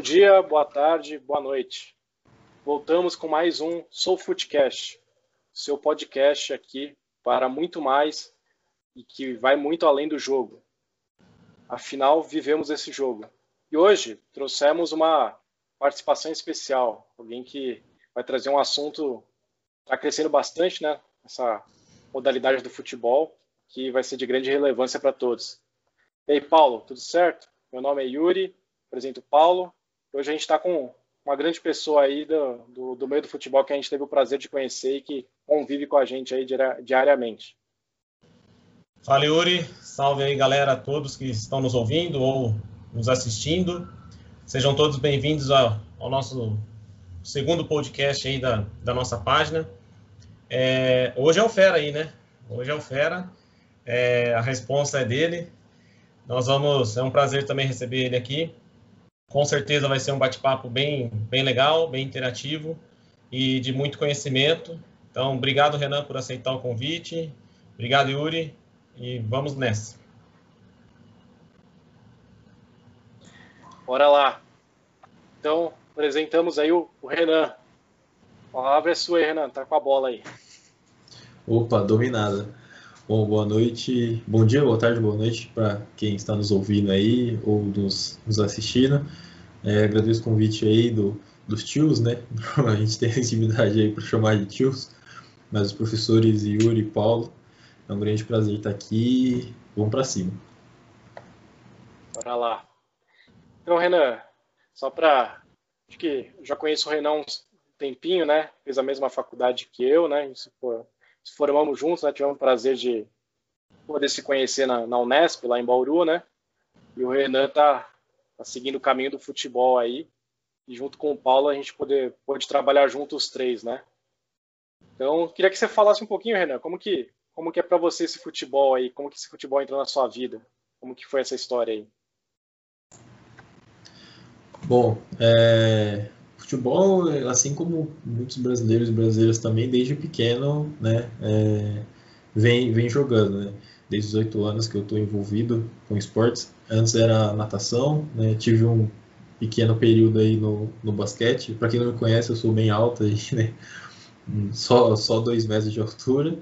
Bom dia, boa tarde, boa noite. Voltamos com mais um Soul Footcast, seu podcast aqui para muito mais e que vai muito além do jogo. Afinal, vivemos esse jogo. E hoje trouxemos uma participação especial, alguém que vai trazer um assunto está crescendo bastante, né? Essa modalidade do futebol que vai ser de grande relevância para todos. E aí, Paulo, tudo certo? Meu nome é Yuri, apresento o Paulo. Hoje a gente está com uma grande pessoa aí do, do, do, meio do futebol que a gente teve o prazer de conhecer e que convive com a gente aí diariamente. Fala, Yuri. Salve aí, galera, todos que estão nos ouvindo ou nos assistindo. Sejam todos bem-vindos ao, ao, nosso segundo podcast aí da, da nossa página. É, hoje é o Fera aí, né? Hoje é o Fera. É, a resposta é dele. Nós vamos, é um prazer também receber ele aqui. Com certeza vai ser um bate-papo bem, bem legal, bem interativo e de muito conhecimento. Então, obrigado, Renan, por aceitar o convite. Obrigado, Yuri. E vamos nessa. Bora lá. Então, apresentamos aí o, o Renan. A palavra é sua aí, Renan. Tá com a bola aí. Opa, dominada. Bom, boa noite, bom dia, boa tarde, boa noite para quem está nos ouvindo aí ou nos, nos assistindo. É, agradeço o convite aí do, dos tios, né? A gente tem sensibilidade aí para chamar de tios, mas os professores Yuri e Paulo, é um grande prazer estar aqui. Vamos para cima. Bora lá. Então, Renan, só para. Acho que já conheço o Renan há um tempinho, né? Fez a mesma faculdade que eu, né? Isso, se formamos juntos, né? Tivemos o prazer de poder se conhecer na, na Unesp, lá em Bauru, né? E o Renan tá, tá, seguindo o caminho do futebol aí. E junto com o Paulo a gente poder, pode trabalhar juntos os três, né? Então, queria que você falasse um pouquinho, Renan, como que, como que é para você esse futebol aí? Como que esse futebol entrou na sua vida? Como que foi essa história aí? Bom, é, futebol, assim como muitos brasileiros e brasileiras também, desde pequeno, né, é, vem, vem jogando, né? Desde os oito anos que eu estou envolvido com esportes. Antes era natação, né? Tive um pequeno período aí no, no basquete. Para quem não me conhece, eu sou bem alto, aí, né? Só, só dois metros de altura.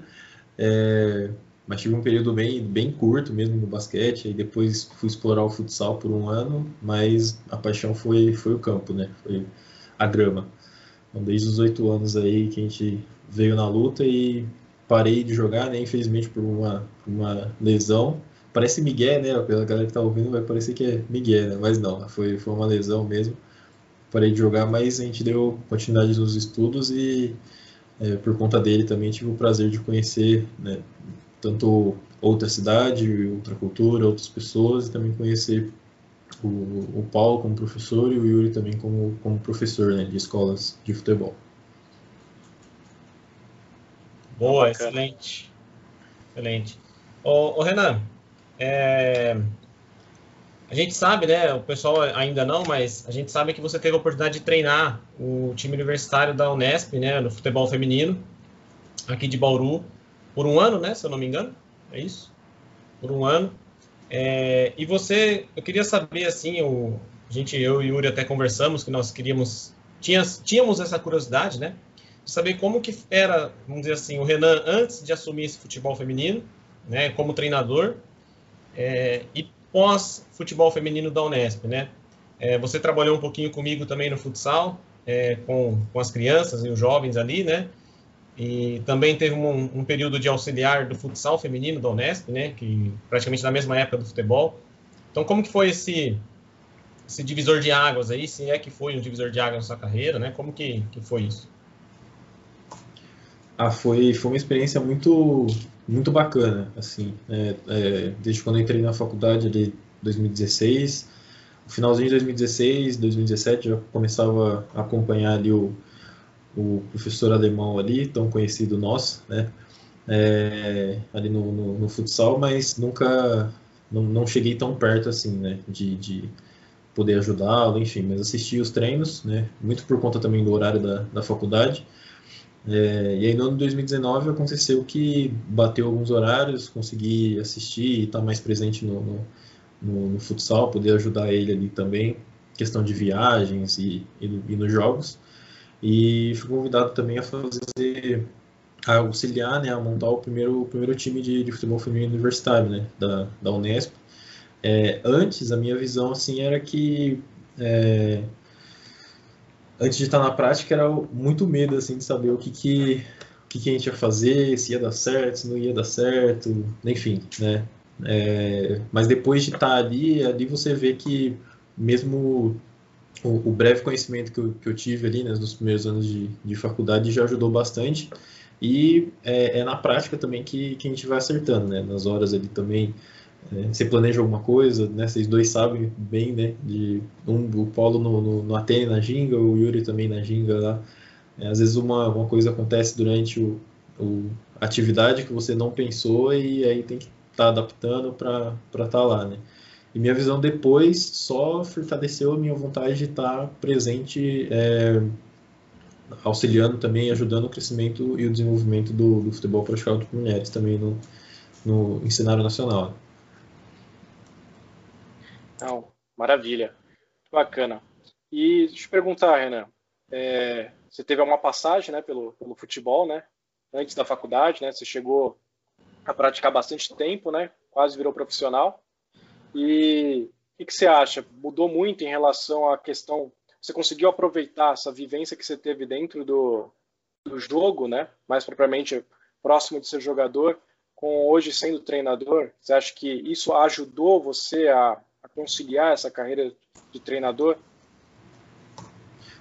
É, mas tive um período bem, bem curto mesmo no basquete, e depois fui explorar o futsal por um ano, mas a paixão foi, foi o campo, né? Foi a grama. Então, desde os oito anos aí que a gente veio na luta e parei de jogar, né? Infelizmente por uma, uma lesão. Parece Miguel, né? Pela galera que tá ouvindo vai parecer que é Miguel, né? Mas não, foi, foi uma lesão mesmo. Parei de jogar, mas a gente deu continuidade nos estudos e é, por conta dele também tive o prazer de conhecer né, tanto outra cidade, outra cultura, outras pessoas e também conhecer o, o Paulo como professor e o Yuri também como, como professor né, de escolas de futebol. Boa, excelente. Excelente. Ô, ô Renan, é, a gente sabe, né? O pessoal ainda não, mas a gente sabe que você teve a oportunidade de treinar o time universitário da Unesp, né? No futebol feminino, aqui de Bauru, por um ano, né? Se eu não me engano. É isso? Por um ano. É, e você, eu queria saber assim, o, a gente, eu e o Yuri até conversamos que nós queríamos, tínhamos, essa curiosidade, né? De saber como que era, vamos dizer assim, o Renan antes de assumir esse futebol feminino, né? Como treinador é, e pós futebol feminino da Unesp, né? É, você trabalhou um pouquinho comigo também no futsal, é, com, com as crianças e os jovens ali, né? E também teve um, um, período de auxiliar do futsal feminino da Unesp, né, que praticamente na mesma época do futebol. Então, como que foi esse, esse divisor de águas aí? Se é que foi um divisor de águas na sua carreira, né? Como que, que foi isso? Ah, foi, foi uma experiência muito, muito bacana, assim, é, é, desde quando entrei na faculdade de 2016, no finalzinho de 2016, 2017 já começava a acompanhar ali o, o professor alemão ali, tão conhecido nosso, né? É, ali no, no, no, futsal, mas nunca, não, não, cheguei tão perto assim, né? De, de poder ajudá-lo, enfim, mas assisti os treinos, né? Muito por conta também do horário da, da faculdade. É, e aí no ano de 2019 aconteceu que bateu alguns horários, consegui assistir e estar tá mais presente no, no, no, futsal, poder ajudar ele ali também. questão de viagens e, e, e nos jogos. E fui convidado também a fazer a auxiliar, né, a montar o primeiro, o primeiro time de, de futebol feminino universitário, né, da, da Unesp. É, antes, a minha visão, assim, era que é, antes de estar na prática, era muito medo, assim, de saber o que que, o que que a gente ia fazer, se ia dar certo, se não ia dar certo, enfim, né. É, mas depois de estar ali, ali você vê que mesmo o, o breve conhecimento que eu, que eu, tive ali né, nos primeiros anos de, de faculdade já ajudou bastante e é, é, na prática também que, que a gente vai acertando, né? Nas horas ali também, é, você planeja alguma coisa, né? Vocês dois sabem bem, né? De um, o Paulo no, no, no Atene na Ginga, o Yuri também na Ginga lá. É, às vezes uma, uma coisa acontece durante o, o atividade que você não pensou e aí tem que estar tá adaptando para estar tá lá, né? E minha visão depois só fortaleceu a minha vontade de estar presente é, auxiliando também, ajudando o crescimento e o desenvolvimento do, do futebol praticado por mulheres também no, no cenário nacional. Não, maravilha, bacana. E deixa eu te perguntar, Renan, é, você teve uma passagem né, pelo, pelo futebol, né? Antes da faculdade, né? Você chegou a praticar bastante tempo, né? Quase virou profissional. E o que, você acha? Mudou muito em relação à questão você conseguiu aproveitar essa vivência que você teve dentro do, do jogo, né? Mais propriamente próximo de ser jogador, com hoje sendo treinador. Você acha que isso ajudou você a, a conciliar essa carreira de treinador?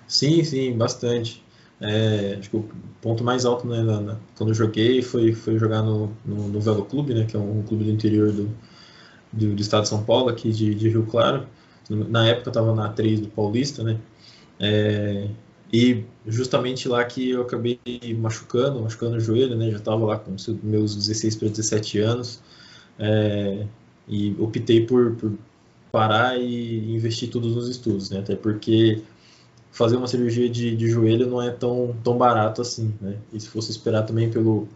Sim, sim, bastante. É, acho que o ponto mais alto né, na, na, quando eu joguei foi, foi jogar no, no, no Velo Clube, né, que é um clube do interior do, do, do, estado de São Paulo, aqui de, de Rio Claro. Na época eu estava na atriz do Paulista, né? É, e justamente lá que eu acabei machucando, machucando o joelho, né? Já estava lá com meus 16 para 17 anos. É, e optei por, por, parar e investir tudo nos estudos, né? Até porque fazer uma cirurgia de, de joelho não é tão, tão barato assim, né? E se fosse esperar também pelo,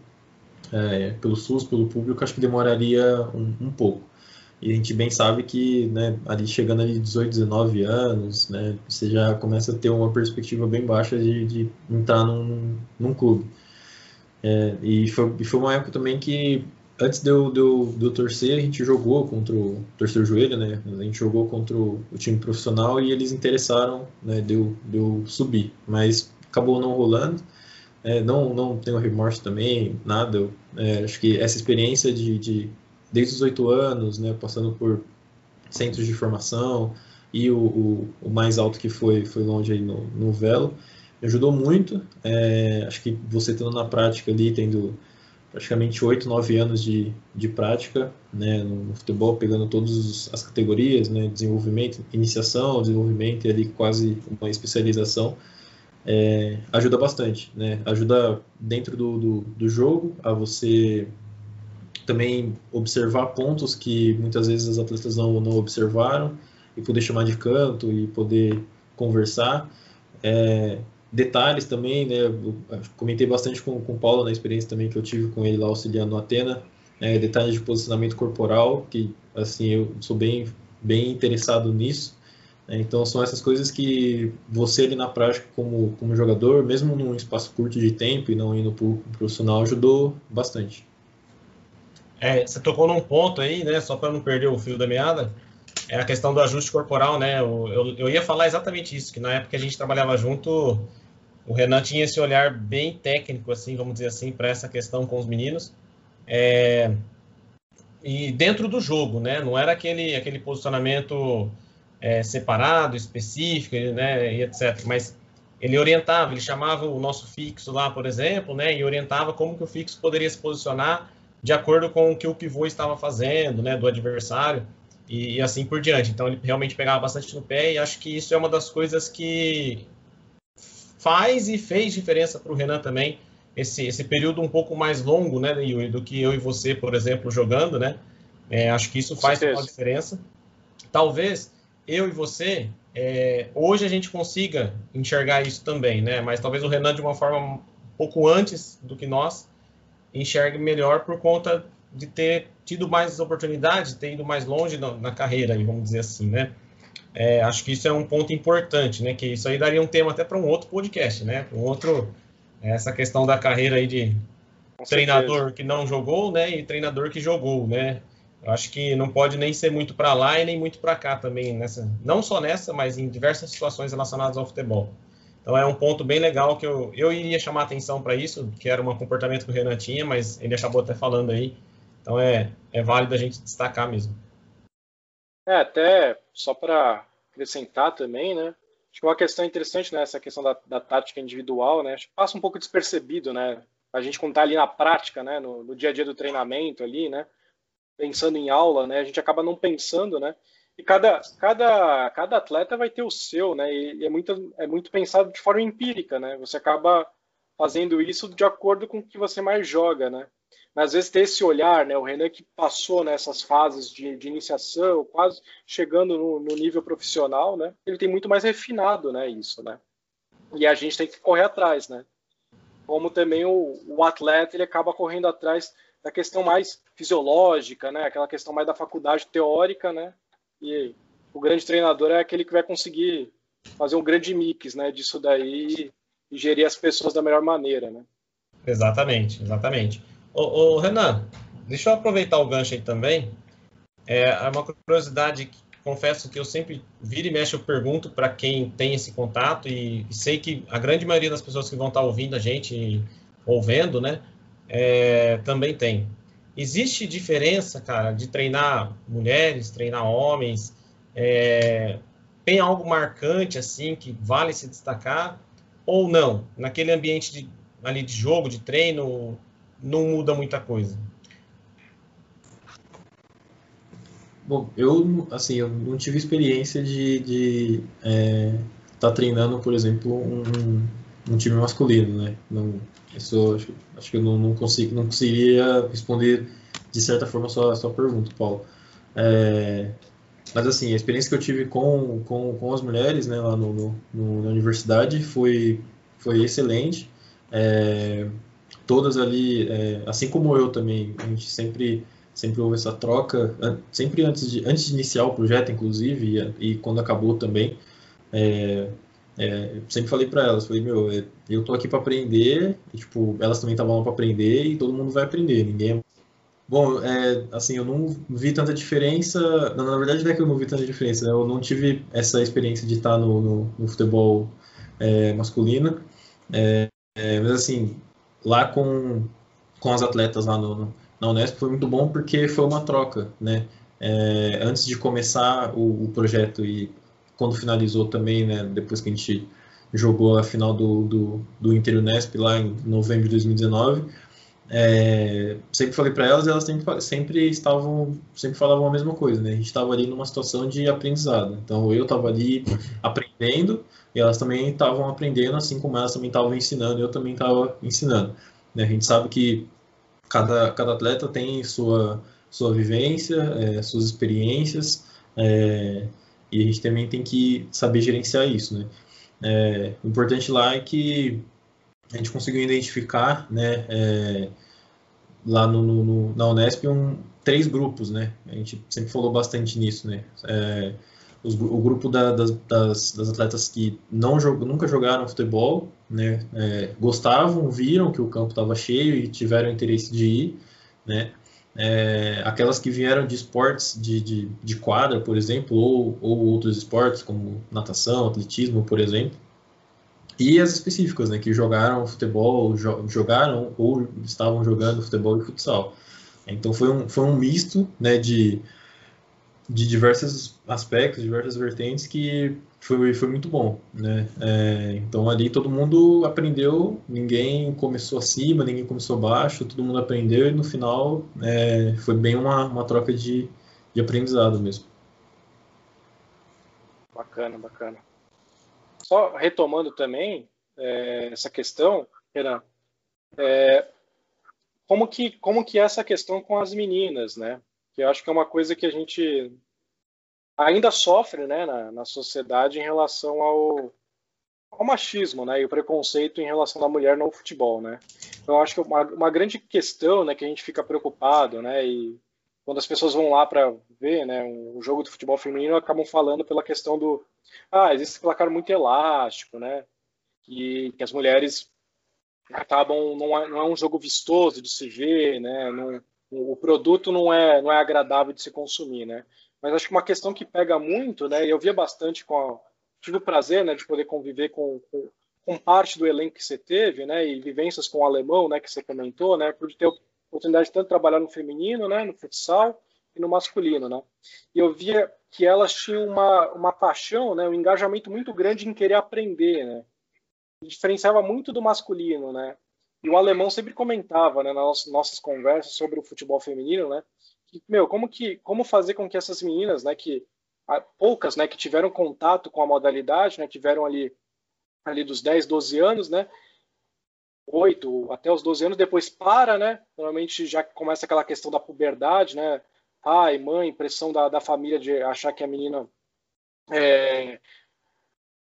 é, pelo SUS, pelo público, acho que demoraria um, um pouco. E a gente bem sabe que, né, ali chegando ali 18, 19 anos, né, você já começa a ter uma perspectiva bem baixa de, de entrar num, num clube. É, e, foi, foi uma época também que, antes de eu, de, eu, de eu torcer, a gente jogou contra o torcer joelho, né, a gente jogou contra o, o time profissional e eles interessaram, né, de eu, de eu subir, mas acabou não rolando. É, não, não tenho remorso também, nada. Eu, é, acho que essa experiência de, de desde os oito anos, né, passando por centros de formação e o, o, o, mais alto que foi foi longe aí no, no velo, me ajudou muito. É, acho que você estando na prática ali, tendo praticamente oito, nove anos de, de prática né, no futebol, pegando todas as categorias, né, desenvolvimento, iniciação, desenvolvimento e ali quase uma especialização, é, ajuda bastante, né? Ajuda dentro do, do, do jogo a você também observar pontos que muitas vezes as atletas não, não observaram e poder chamar de canto e poder conversar. É, detalhes também, né? Comentei bastante com, com o Paulo na experiência também que eu tive com ele lá auxiliando Atena. É, detalhes de posicionamento corporal, que assim eu sou bem, bem interessado nisso. É, então são essas coisas que você ali na prática como, como jogador, mesmo num espaço curto de tempo e não indo para o profissional, ajudou bastante. É, você tocou num ponto aí, né? Só para não perder o fio da meada, é a questão do ajuste corporal, né? Eu, eu, eu, ia falar exatamente isso, que na época a gente trabalhava junto, o Renan tinha esse olhar bem técnico, assim, vamos dizer assim, para essa questão com os meninos. É, e dentro do jogo, né? Não era aquele, aquele posicionamento é, separado, específico, né? E etc. Mas ele orientava, ele chamava o nosso fixo lá, por exemplo, né? E orientava como que o fixo poderia se posicionar de acordo com o que o pivô estava fazendo, né, do adversário, e, e, assim por diante. Então ele realmente pegava bastante no pé, e acho que isso é uma das coisas que faz e fez diferença para o Renan também, esse, esse período um pouco mais longo, né, Yuri, do que eu e você, por exemplo, jogando, né? É, acho que isso faz uma diferença. Talvez eu e você, é, hoje a gente consiga enxergar isso também, né? Mas talvez o Renan de uma forma um pouco antes do que nós, enxergue melhor por conta de ter tido mais oportunidades, ter ido mais longe na, na carreira, vamos dizer assim, né? É, acho que isso é um ponto importante, né? Que isso aí daria um tema até para um outro podcast, né? Um outro essa questão da carreira aí de Com treinador certeza. que não jogou, né? E treinador que jogou, né? Eu acho que não pode nem ser muito para lá e nem muito para cá também nessa, não só nessa, mas em diversas situações relacionadas ao futebol. Então é um ponto bem legal que eu, eu iria chamar atenção para isso, que era um comportamento que o Renan tinha, mas ele acabou até falando aí. Então é, é válido a gente destacar mesmo. É, até só para acrescentar também, né? Acho que uma questão interessante, né? Essa questão da, da tática individual, né? Acho que passa um pouco despercebido, né? A gente quando tá ali na prática, né? No, no dia a dia do treinamento ali, né? Pensando em aula, né? A gente acaba não pensando, né? E cada, cada, cada atleta vai ter o seu, né? E é muito, é muito pensado de forma empírica, né? Você acaba fazendo isso de acordo com o que você mais joga, né? Mas às vezes ter esse olhar, né? O Renan que passou nessas fases de, de iniciação, quase chegando no, no, nível profissional, né? Ele tem muito mais refinado, né? Isso, né? E a gente tem que correr atrás, né? Como também o, o atleta ele acaba correndo atrás da questão mais fisiológica, né? Aquela questão mais da faculdade teórica, né? E o grande treinador é aquele que vai conseguir fazer um grande mix, né, disso daí e gerir as pessoas da melhor maneira, né? Exatamente, exatamente. Ô, ô Renan, deixa eu aproveitar o gancho aí também. É, é uma curiosidade que confesso que eu sempre vira e mexe eu pergunto para quem tem esse contato e, e, sei que a grande maioria das pessoas que vão estar ouvindo a gente ou vendo, né, é, também tem. Existe diferença, cara, de treinar mulheres, treinar homens? É, tem algo marcante, assim, que vale se destacar? Ou não? Naquele ambiente de, ali de jogo, de treino, não muda muita coisa? Bom, eu, assim, eu não tive experiência de estar de, é, tá treinando, por exemplo, um, um time masculino, né? Não, isso acho, acho que eu não, não, consigo, não conseguiria responder de certa forma a sua, a sua pergunta, Paulo. É, mas assim, a experiência que eu tive com, com, com as mulheres né, lá no, no, no na universidade foi, foi excelente. É, todas ali, é, assim como eu também, a gente sempre sempre houve essa troca, sempre antes de, antes de iniciar o projeto, inclusive, e, e quando acabou também, é, é, sempre falei para elas, falei, meu, é, eu tô aqui para aprender, e, tipo, elas também estavam lá para aprender e todo mundo vai aprender, ninguém é Bom, é, assim, eu não vi tanta diferença. Na, verdade, não é que eu não vi tanta diferença, né? Eu não tive essa experiência de estar no, no, no futebol é, masculino. É, é mas, assim, lá com, com as atletas lá no, na Unesp foi muito bom porque foi uma troca, né? Antes de começar o, o projeto e quando finalizou também, né, depois que a gente jogou a final do, do, do Inter Unesp lá em novembro de 2019, é, sempre falei para elas, elas sempre, sempre estavam, sempre falavam a mesma coisa, né? A gente estava ali numa situação de aprendizado. Então eu estava ali aprendendo e elas também estavam aprendendo, assim como elas também estavam ensinando, eu também estava ensinando. Né? A gente sabe que cada, cada atleta tem sua sua vivência, é, suas experiências. É, e a gente também tem que saber gerenciar isso, né? É, o importante lá é que a gente conseguiu identificar, né, é, lá no, no, na Unesp, um, três grupos, né? A gente sempre falou bastante nisso, né? É, os, o grupo da, das, das, das, atletas que não jog, nunca jogaram futebol, né? É, gostavam, viram que o campo estava cheio e tiveram interesse de ir, né? É, aquelas que vieram de esportes de, de, de quadra, por exemplo, ou, ou outros esportes, como natação, atletismo, por exemplo, e as específicas, né, que jogaram futebol, jogaram ou estavam jogando futebol e futsal. Então foi um, foi um misto né, de, de diversos aspectos, diversas vertentes que foi, foi muito bom, né? É, então ali todo mundo aprendeu, ninguém começou acima, ninguém começou baixo, todo mundo aprendeu e no final é, foi bem uma, uma troca de, de aprendizado mesmo. Bacana, bacana. Só retomando também é, essa questão, Renan, é, como que como que é essa questão com as meninas, né? Que eu acho que é uma coisa que a gente ainda sofre né, na, na sociedade em relação ao, ao machismo né, e o preconceito em relação da mulher no futebol. Né? Então, eu acho que uma, uma grande questão né, que a gente fica preocupado né, e, quando as pessoas vão lá para ver né, um jogo de futebol feminino, acabam falando pela questão do ah, existe placar muito elástico, né? Que, que as mulheres acabam não é, não é um jogo vistoso de se ver, né? Não, o produto não é não é agradável de se consumir, né? Mas acho que uma questão que pega muito, né? Eu via bastante com a, tive o prazer, né, de poder conviver com, com, com parte do elenco que você teve, né? E vivências com o alemão, né? Que você comentou, né? Por ter oportunidade de tanto trabalhar no feminino, né, no futsal e no masculino, né? E eu via que elas tinham uma, uma paixão, né, um engajamento muito grande em querer aprender, né? Diferenciava muito do masculino, né? E o alemão sempre comentava, né, nas nossas conversas sobre o futebol feminino, né? Meu, como que como fazer com que essas meninas, né, que poucas, né, que tiveram contato com a modalidade, né, tiveram ali ali dos 10, 12 anos, né, 8 até os 12 anos, depois para, né? Normalmente já começa aquela questão da puberdade, né? Pai, mãe, pressão da, da família de achar que a menina é,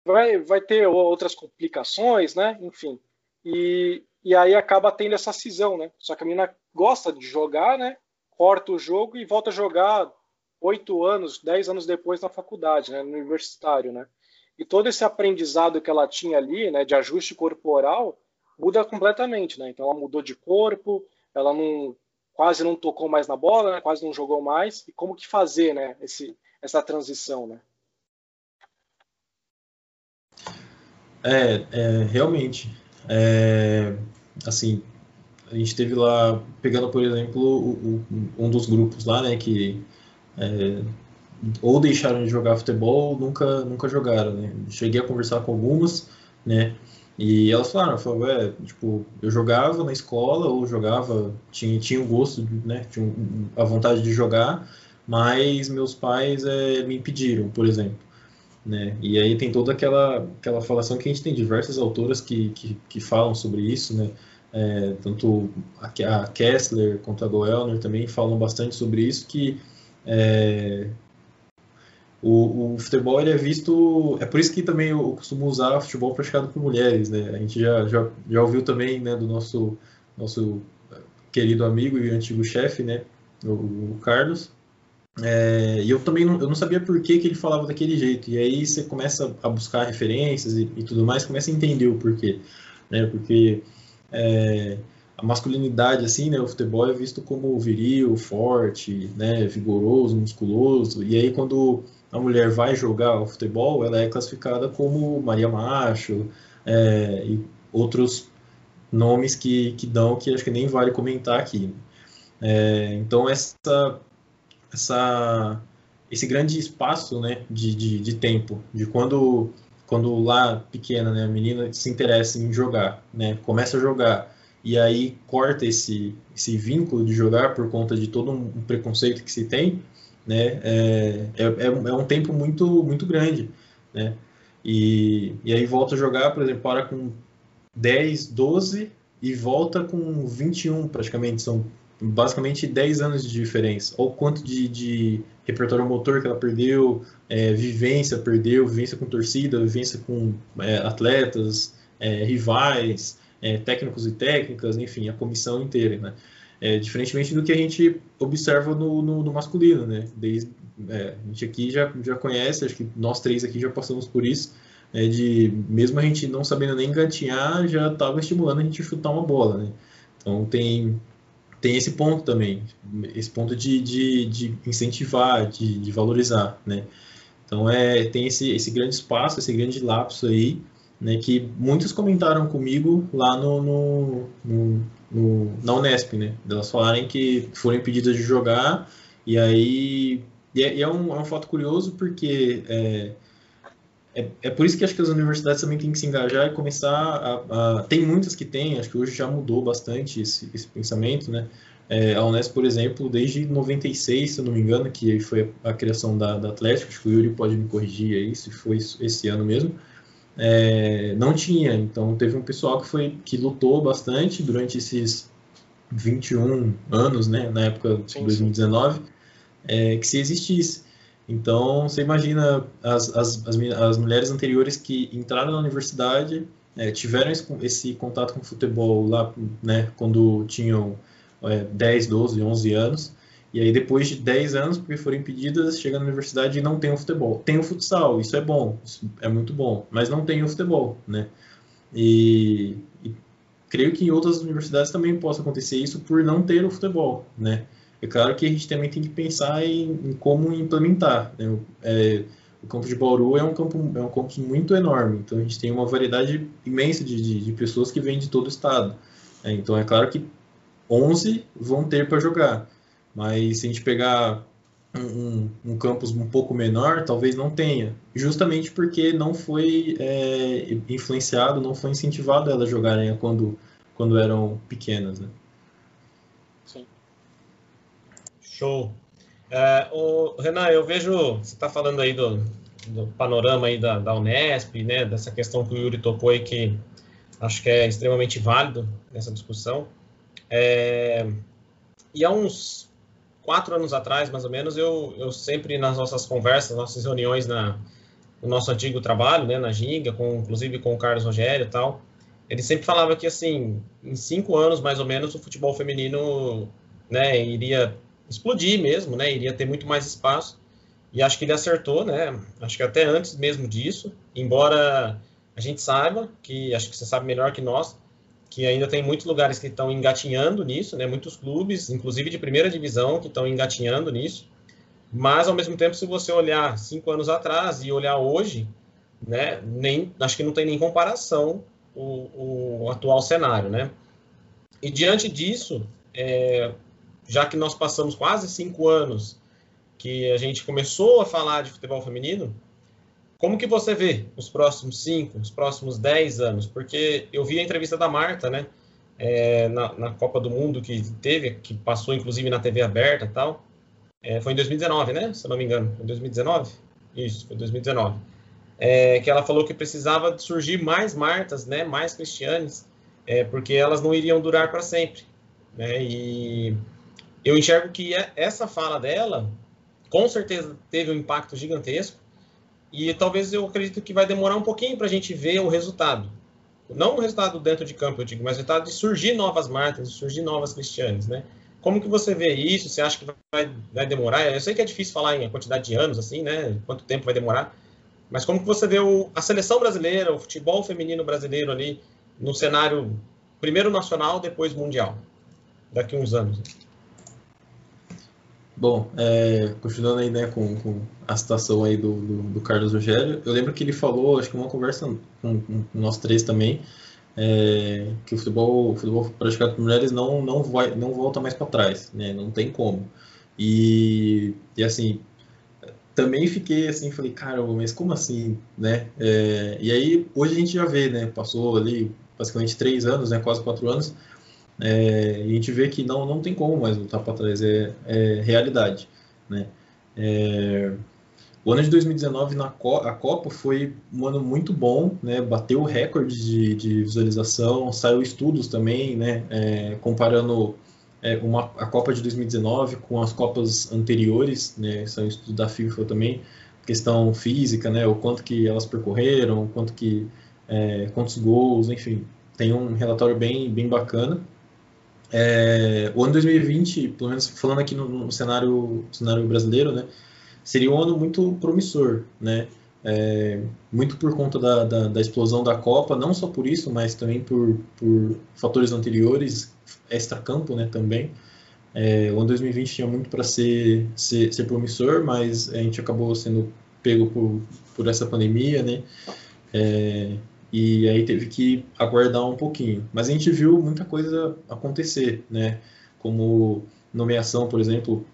vai, vai ter outras complicações, né? Enfim. E, e aí acaba tendo essa cisão, né? Só que a menina gosta de jogar, né? Corta o jogo e volta a jogar oito anos, dez anos depois na faculdade, né? No universitário, né? E todo esse aprendizado que ela tinha ali, né? De ajuste corporal, muda completamente, né? Então ela mudou de corpo, ela não quase não tocou mais na bola, né? quase não jogou mais. E como que fazer, né? Esse, essa transição, né? É, é realmente. É, assim, a gente teve lá, pegando por exemplo, o, o, um dos grupos lá, né, que é, ou deixaram de jogar futebol ou nunca, nunca jogaram, né. Cheguei a conversar com algumas, né, e elas falaram, falaram, é, tipo, eu jogava na escola ou jogava, tinha, tinha o gosto, né, tinha a vontade de jogar, mas meus pais é, me impediram, por exemplo. Né? E aí tem toda aquela, aquela falação que a gente tem diversas autoras que, que, que falam sobre isso, né? É, tanto a, Kessler quanto a Goelner também falam bastante sobre isso, que é, o, o, futebol ele é visto. É por isso que também eu costumo usar futebol praticado por mulheres, né? A gente já, já, já ouviu também né, do nosso, nosso querido amigo e antigo chefe, né? O, o Carlos. É, e eu também não, eu não sabia por que, que ele falava daquele jeito. E aí você começa a buscar referências e, e tudo mais, começa a entender o porquê. Né? Porque é, a masculinidade, assim, né? O futebol é visto como viril, forte, né? Vigoroso, musculoso. E aí quando a mulher vai jogar o futebol, ela é classificada como Maria Macho é, e outros nomes que, que dão que acho que nem vale comentar aqui. É, então essa, essa, esse grande espaço né, de, de, de, tempo, de quando, quando lá pequena né, a menina se interessa em jogar, né, começa a jogar e aí corta esse, esse vínculo de jogar por conta de todo um preconceito que se tem, né? É, é, é, é um tempo muito, muito grande, né? E, e aí volta a jogar, por exemplo, para com 10, 12 e volta com 21 praticamente, são basicamente 10 anos de diferença. Ou quanto de, de repertório motor que ela perdeu, é, vivência perdeu, vivência com torcida, vivência com é, atletas, é, rivais, é, técnicos e técnicas, enfim, a comissão inteira, né? É, diferentemente do que a gente observa no, no, no masculino, né? Desde, é, a gente aqui já, já conhece, acho que nós três aqui já passamos por isso, de mesmo a gente não sabendo nem gatinhar, já estava estimulando a gente chutar uma bola, né? Então tem, tem esse ponto também, esse ponto de, de, de incentivar, de, de valorizar, né? Então é, tem esse, esse grande espaço, esse grande lapso aí, né, que muitos comentaram comigo lá no, no, no, no na Unesp, né, delas falarem que foram impedidas de jogar, e aí e é, e é, um, é um fato curioso porque é, é, é, por isso que acho que as universidades também têm que se engajar e começar a, a tem muitas que têm, acho que hoje já mudou bastante esse, esse pensamento, né, é, a Unesp, por exemplo, desde 96, se eu não me engano, que foi a, criação da, da Atlético, acho que o Yuri pode me corrigir aí, se foi esse ano mesmo, é, não tinha. Então teve um pessoal que foi que lutou bastante durante esses 21 anos, né, na época de 2019, é, que se existisse. Então você imagina as, as, as, as mulheres anteriores que entraram na universidade, é, tiveram esse, esse, contato com futebol lá, né, quando tinham é, 10, 12, 11 anos, E aí, depois de 10 anos, porque foram impedidas, chega na universidade e não tem o futebol. Tem o futsal, isso é bom, isso é muito bom, mas não tem o futebol, né? E, e creio que em outras universidades também possa acontecer isso por não ter o futebol, né? É claro que a gente também tem que pensar em, em como implementar. Né? É, o campo de Bauru é um campo é um campus muito enorme, então a gente tem uma variedade imensa de, de, de pessoas que vêm de todo o estado. É, então é claro que 11 vão ter para jogar, mas se a gente pegar um, um, um, campus um pouco menor, talvez não tenha, justamente porque não foi é, influenciado, não foi incentivado elas jogarem quando, quando eram pequenas. Né? Sim. Show. É, o, Renan, eu vejo, você está falando aí do, do panorama aí da, da, Unesp, né, dessa questão que o Yuri tocou e que acho que é extremamente válido nessa discussão. É, e há uns quatro anos atrás, mais ou menos, eu, eu sempre nas nossas conversas, nossas reuniões na, no nosso antigo trabalho, né, na Ginga, com, inclusive com o Carlos Rogério e tal, ele sempre falava que, assim, em cinco anos, mais ou menos, o futebol feminino né, iria explodir mesmo, né? Iria ter muito mais espaço. E acho que ele acertou, né? Acho que até antes mesmo disso, embora a gente saiba, que acho que você sabe melhor que nós, que ainda tem muitos lugares que estão engatinhando nisso, né? Muitos clubes, inclusive de primeira divisão, que estão engatinhando nisso. Mas, ao mesmo tempo, se você olhar cinco anos atrás e olhar hoje, né? Nem, acho que não tem nem comparação o, o atual cenário, né? E diante disso, é, já que nós passamos quase cinco anos que a gente começou a falar de futebol feminino, como que você vê os próximos cinco, os próximos dez anos? Porque eu vi a entrevista da Marta, né, é, na, na, Copa do Mundo que teve, que passou inclusive na TV aberta tal. É, foi em 2019, né? Se eu não me engano, foi em 2019? Isso, foi 2019. É, que ela falou que precisava surgir mais Martas, né, mais Cristianes, é, porque elas não iriam durar para sempre. Né? E eu enxergo que é, essa fala dela, com certeza, teve um impacto gigantesco. E talvez eu acredito que vai demorar um pouquinho para a gente ver o resultado. Não o resultado dentro de campo, eu digo, mas o resultado de surgir novas marcas, de surgir novas cristianas, né? Como que você vê isso? Você acha que vai, vai demorar? Eu sei que é difícil falar em quantidade de anos, assim, né? Quanto tempo vai demorar. Mas como que você vê o, a seleção brasileira, o futebol feminino brasileiro ali no cenário primeiro nacional, depois mundial, daqui a uns anos? Bom, é, continuando aí né, com, com, a citação aí do, do, do, Carlos Rogério, eu lembro que ele falou, acho que uma conversa com, com nós três também, é, que o futebol, o futebol praticado por mulheres não, não, vai, não volta mais para trás, né, não tem como. E, e assim, também fiquei assim, falei, caramba, mas como assim, né? É, e aí, hoje a gente já vê, né, passou ali basicamente três anos, né, quase quatro anos, é, a gente vê que não, não tem como mais voltar para trás, é, é realidade. Né? É, o ano de 2019 na Co a Copa foi um ano muito bom, né? bateu o recorde de, de visualização, saiu estudos também, né? É, comparando é, uma, a Copa de 2019 com as Copas anteriores, né? saiu estudo da FIFA também, questão física, né? o quanto que elas percorreram, quanto que, é, quantos gols, enfim, tem um relatório bem, bem bacana. É, o ano 2020, pelo menos falando aqui no, no cenário, cenário brasileiro, né, seria um ano muito promissor, né? É, muito por conta da, da, da, explosão da Copa, não só por isso, mas também por, por fatores anteriores, extra-campo né, também. É, o ano 2020 tinha muito para ser, ser, ser, promissor, mas a gente acabou sendo pego por, por essa pandemia, né? É, e aí teve que aguardar um pouquinho. Mas a gente viu muita coisa acontecer, né? Como nomeação, por exemplo,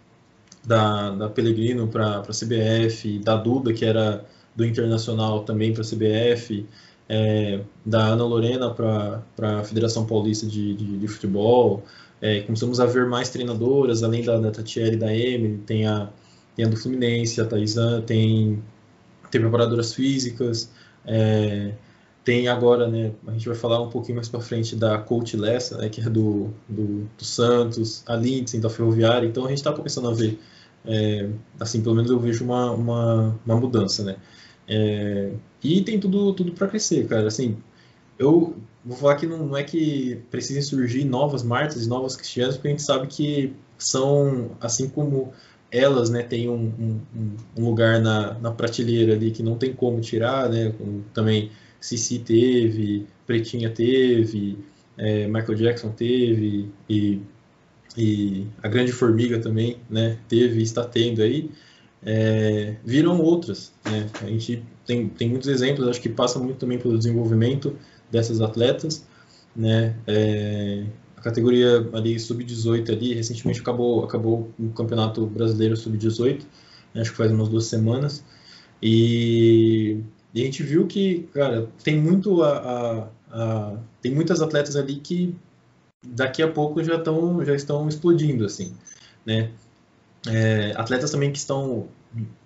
da, da Pellegrino para a CBF, da Duda, que era do Internacional também para a CBF, é, da Ana Lorena para a Federação Paulista de, de, de Futebol. É, começamos a ver mais treinadoras, além da, da Tatiele e da Emily, tem a, tem a do Fluminense, a Taizan, tem, tem preparadoras físicas, é, tem agora, né, a gente vai falar um pouquinho mais para frente da Coach Lessa, né, que é do, do, do Santos, a Lindsay da Ferroviária, então a gente está começando a ver, é, assim, pelo menos eu vejo uma, uma, uma mudança, né. É, e tem tudo, tudo para crescer, cara, assim, eu vou falar que não, não, é que precisem surgir novas Martas e novas Cristianas, porque a gente sabe que são, assim como elas, né, têm um, um, um, lugar na, na prateleira ali que não tem como tirar, né, também Cici teve, Pretinha teve, é, Michael Jackson teve, e, e a Grande Formiga também, né, teve e está tendo aí, é, viram outras, né, a gente tem, tem muitos exemplos, acho que passa muito também pelo desenvolvimento dessas atletas, né? É, a categoria ali sub-18 ali recentemente acabou acabou o campeonato brasileiro sub-18, né? acho que faz umas duas semanas e, e, a gente viu que cara tem muito a, a, a, tem muitas atletas ali que daqui a pouco já estão já estão explodindo assim, né? É, atletas também que estão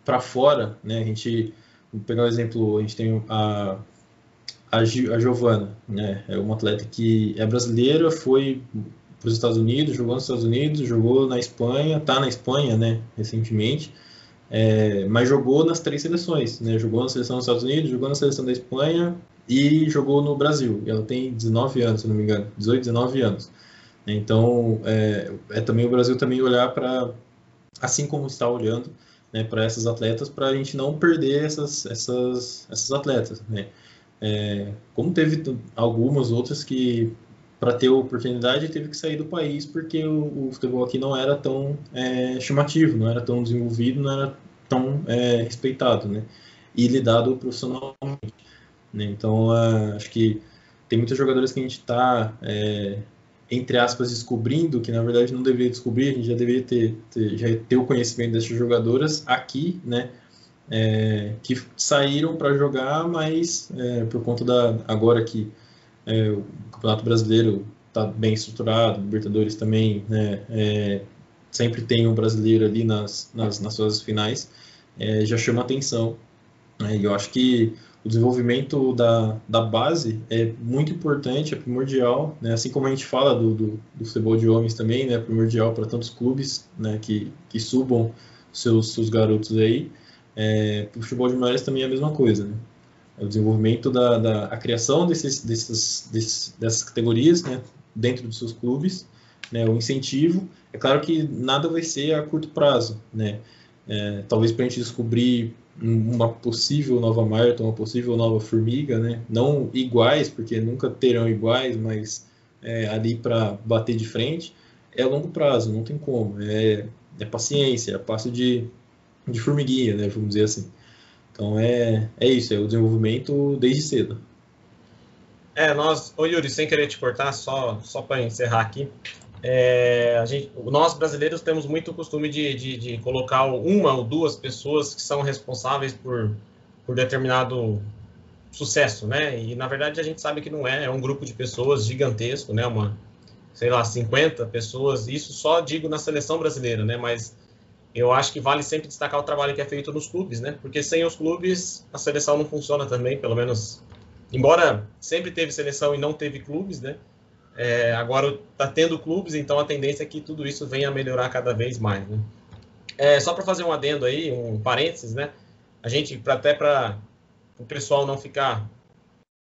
para fora, né? A gente vou pegar o um exemplo, a gente tem a a, a Giovana, né? É uma atleta que é brasileira, foi para os Estados Unidos, jogou nos Estados Unidos, jogou na Espanha, está na Espanha, né? Recentemente, é, mas jogou nas três seleções, né? Jogou na seleção dos Estados Unidos, jogou na seleção da Espanha e jogou no Brasil. Ela tem 19 anos, se não me engano, 18, 19 anos. Então, é, é também o Brasil também olhar para, assim como está olhando, né, para essas atletas, para a gente não perder essas, essas, essas atletas, né? É, como teve algumas outras que, para ter oportunidade, teve que sair do país porque o, o futebol aqui não era tão é, chamativo, não era tão desenvolvido, não era tão é, respeitado, né? E lidado profissionalmente. Né? Então, acho que tem muitos jogadores que a gente está, é, entre aspas, descobrindo, que na verdade não deveria descobrir, a gente já deveria ter, ter, já ter o conhecimento dessas jogadoras aqui, né? é, que saíram para jogar, mas é, por conta da agora que é, o Campeonato Brasileiro está bem estruturado, Libertadores também, né, é, sempre tem um brasileiro ali nas, nas, nas suas finais, é, já chama atenção. Né, e eu acho que o desenvolvimento da, da base é muito importante, é primordial, né? assim como a gente fala do, do, do futebol de homens também, né? é primordial para tantos clubes né? que, que subam seus, seus garotos aí. É, o futebol de mulheres também é a mesma coisa, né? É o desenvolvimento da, da a criação desses, desses, desses, dessas categorias, né, dentro dos seus clubes, né, o incentivo. É claro que nada vai ser a curto prazo, né? É, talvez para a gente descobrir uma possível nova Marta, uma possível nova Formiga, né? Não iguais, porque nunca terão iguais, mas é, ali para bater de frente é a longo prazo, não tem como. É, é paciência, é passo de de formiguinha, né, vamos dizer assim. Então é, é isso, é o desenvolvimento desde cedo. É, nós, ô Yuri, sem querer te cortar, só, só para encerrar aqui, é, gente, nós brasileiros temos muito costume de, de, de, colocar uma ou duas pessoas que são responsáveis por, por determinado sucesso, né? E na verdade a gente sabe que não é, é um grupo de pessoas gigantesco, né? Uma, sei lá, 50 pessoas, isso só digo na seleção brasileira, né? Mas eu acho que vale sempre destacar o trabalho que é feito nos clubes, né? Porque sem os clubes a seleção não funciona também, pelo menos. Embora sempre teve seleção e não teve clubes, né? É, agora está tendo clubes, então a tendência é que tudo isso venha a melhorar cada vez mais, né? É, só para fazer um adendo aí, um parênteses, né? A gente, pra, até para o pessoal não ficar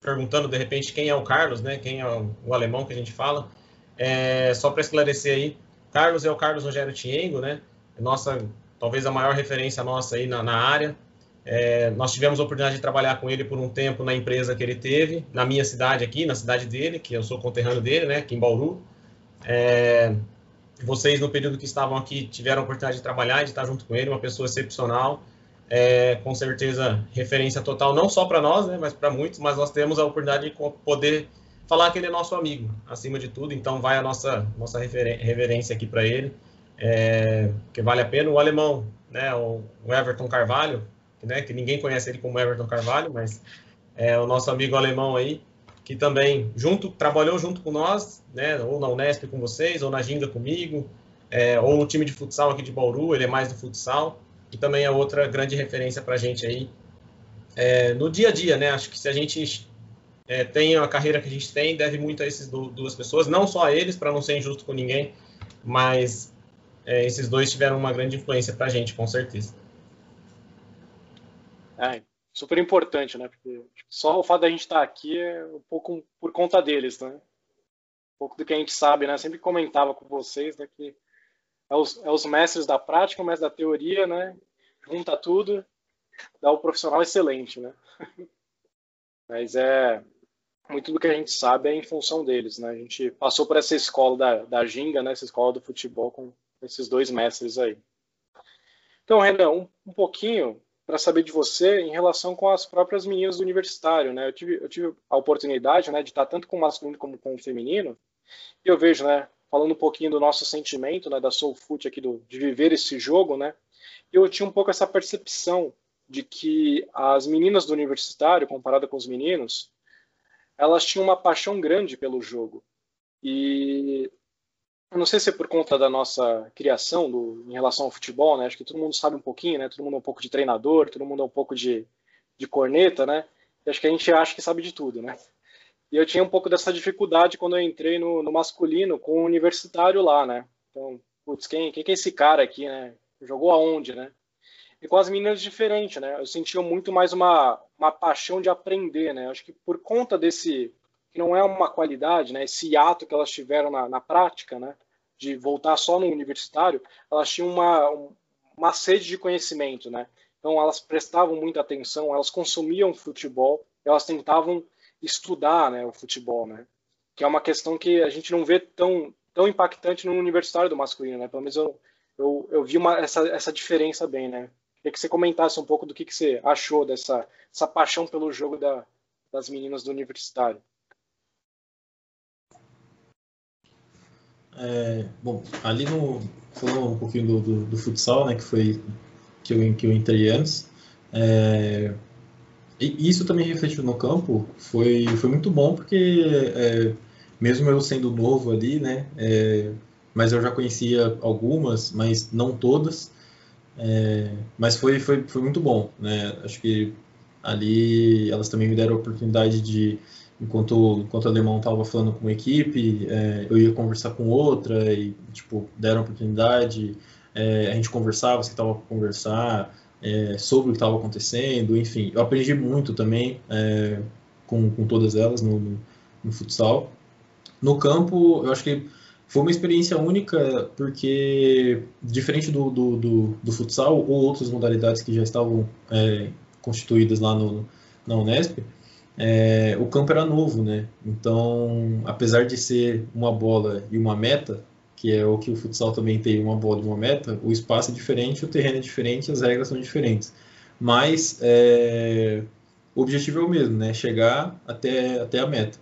perguntando de repente quem é o Carlos, né? Quem é o, o alemão que a gente fala. É, só para esclarecer aí, Carlos é o Carlos Rogério Tiengo, né? nossa, talvez a maior referência nossa aí na, na área. É, nós tivemos a oportunidade de trabalhar com ele por um tempo na empresa que ele teve, na minha cidade aqui, na cidade dele, que eu sou conterrâneo dele, né, aqui em Bauru. É, vocês, no período que estavam aqui, tiveram a oportunidade de trabalhar de estar junto com ele, uma pessoa excepcional, é, com certeza referência total, não só para nós, né, mas para muitos, mas nós temos a oportunidade de poder falar que ele é nosso amigo, acima de tudo, então vai a nossa, nossa reverência aqui para ele é, que vale a pena. O alemão, né, o, Everton Carvalho, né, que ninguém conhece ele como Everton Carvalho, mas é o nosso amigo alemão aí, que também junto trabalhou junto com nós, né, ou na Unesp com vocês, ou na Ginga comigo, é, ou no time de futsal aqui de Bauru, ele é mais do futsal, e também é outra grande referência para a gente aí. É, no dia a dia, né, acho que se a gente é, tem a carreira que a gente tem, deve muito a essas duas pessoas, não só a eles, para não ser injusto com ninguém, mas é, esses dois tiveram uma grande influência para a gente, com certeza. É, super importante, né? Porque só o fato da gente estar aqui é um pouco por conta deles, né? Um pouco do que a gente sabe, né? Sempre comentava com vocês, né? Que é os, é os mestres da prática, o mestre da teoria, né? Junta tudo, dá o um profissional excelente, né? Mas é muito do que a gente sabe é em função deles, né? A gente passou por essa escola da, da Ginga, né? Essa escola do futebol com esses dois mestres aí. Então, Renan, um, um pouquinho para saber de você em relação com as próprias meninas do universitário, né? Eu tive, eu tive a oportunidade, né, de estar tanto com o masculino como com o feminino, e eu vejo, né, falando um pouquinho do nosso sentimento, né, da Soul Foot aqui, do, de viver esse jogo, né, eu tinha um pouco essa percepção de que as meninas do universitário, comparada com os meninos, elas tinham uma paixão grande pelo jogo. E eu não sei se é por conta da nossa criação do, em relação ao futebol, né? Acho que todo mundo sabe um pouquinho, né? Todo mundo é um pouco de treinador, todo mundo é um pouco de, de corneta, né? E acho que a gente acha que sabe de tudo, né? E eu tinha um pouco dessa dificuldade quando eu entrei no, no masculino com o universitário lá, né? Então, putz, quem, quem que é esse cara aqui, né? Jogou aonde, né? E com as meninas diferente, né? Eu sentia muito mais uma, uma paixão de aprender, né? Acho que por conta desse que não é uma qualidade, né? Esse ato que elas tiveram na, na prática, né? De voltar só no universitário, elas tinham uma, uma sede de conhecimento, né? Então elas prestavam muita atenção, elas consumiam futebol, elas tentavam estudar, né? O futebol, né? Que é uma questão que a gente não vê tão tão impactante no universitário do masculino, né? Pelo menos eu, eu, eu vi uma, essa, essa diferença bem, né? Queria que você comentasse um pouco do que, que você achou dessa essa paixão pelo jogo da, das meninas do universitário. É, bom, ali no falando um pouquinho do, do, do, futsal, né, que foi que eu, que eu entrei antes. É, e isso também refletiu no campo. Foi foi muito bom porque é, mesmo eu sendo novo ali, né, é, mas eu já conhecia algumas, mas não todas. É, mas foi, foi, foi muito bom, né? Acho que ali elas também me deram a oportunidade de, enquanto, enquanto o alemão estava falando com uma equipe, é, eu ia conversar com outra e, tipo, deram oportunidade, é, a gente conversava, você estava conversar, é, sobre o que estava acontecendo, enfim. Eu aprendi muito também é, com, com todas elas no, no, no futsal. No campo, eu acho que foi uma experiência única porque, diferente do, do, do, do futsal ou outras modalidades que já estavam é, constituídas lá no, na Unesp, é, o campo era novo, né? Então, apesar de ser uma bola e uma meta, que é o que o futsal também tem, uma bola e uma meta, o espaço é diferente, o terreno é diferente, as regras são diferentes. Mas é, o objetivo é o mesmo, né? Chegar até, até a meta.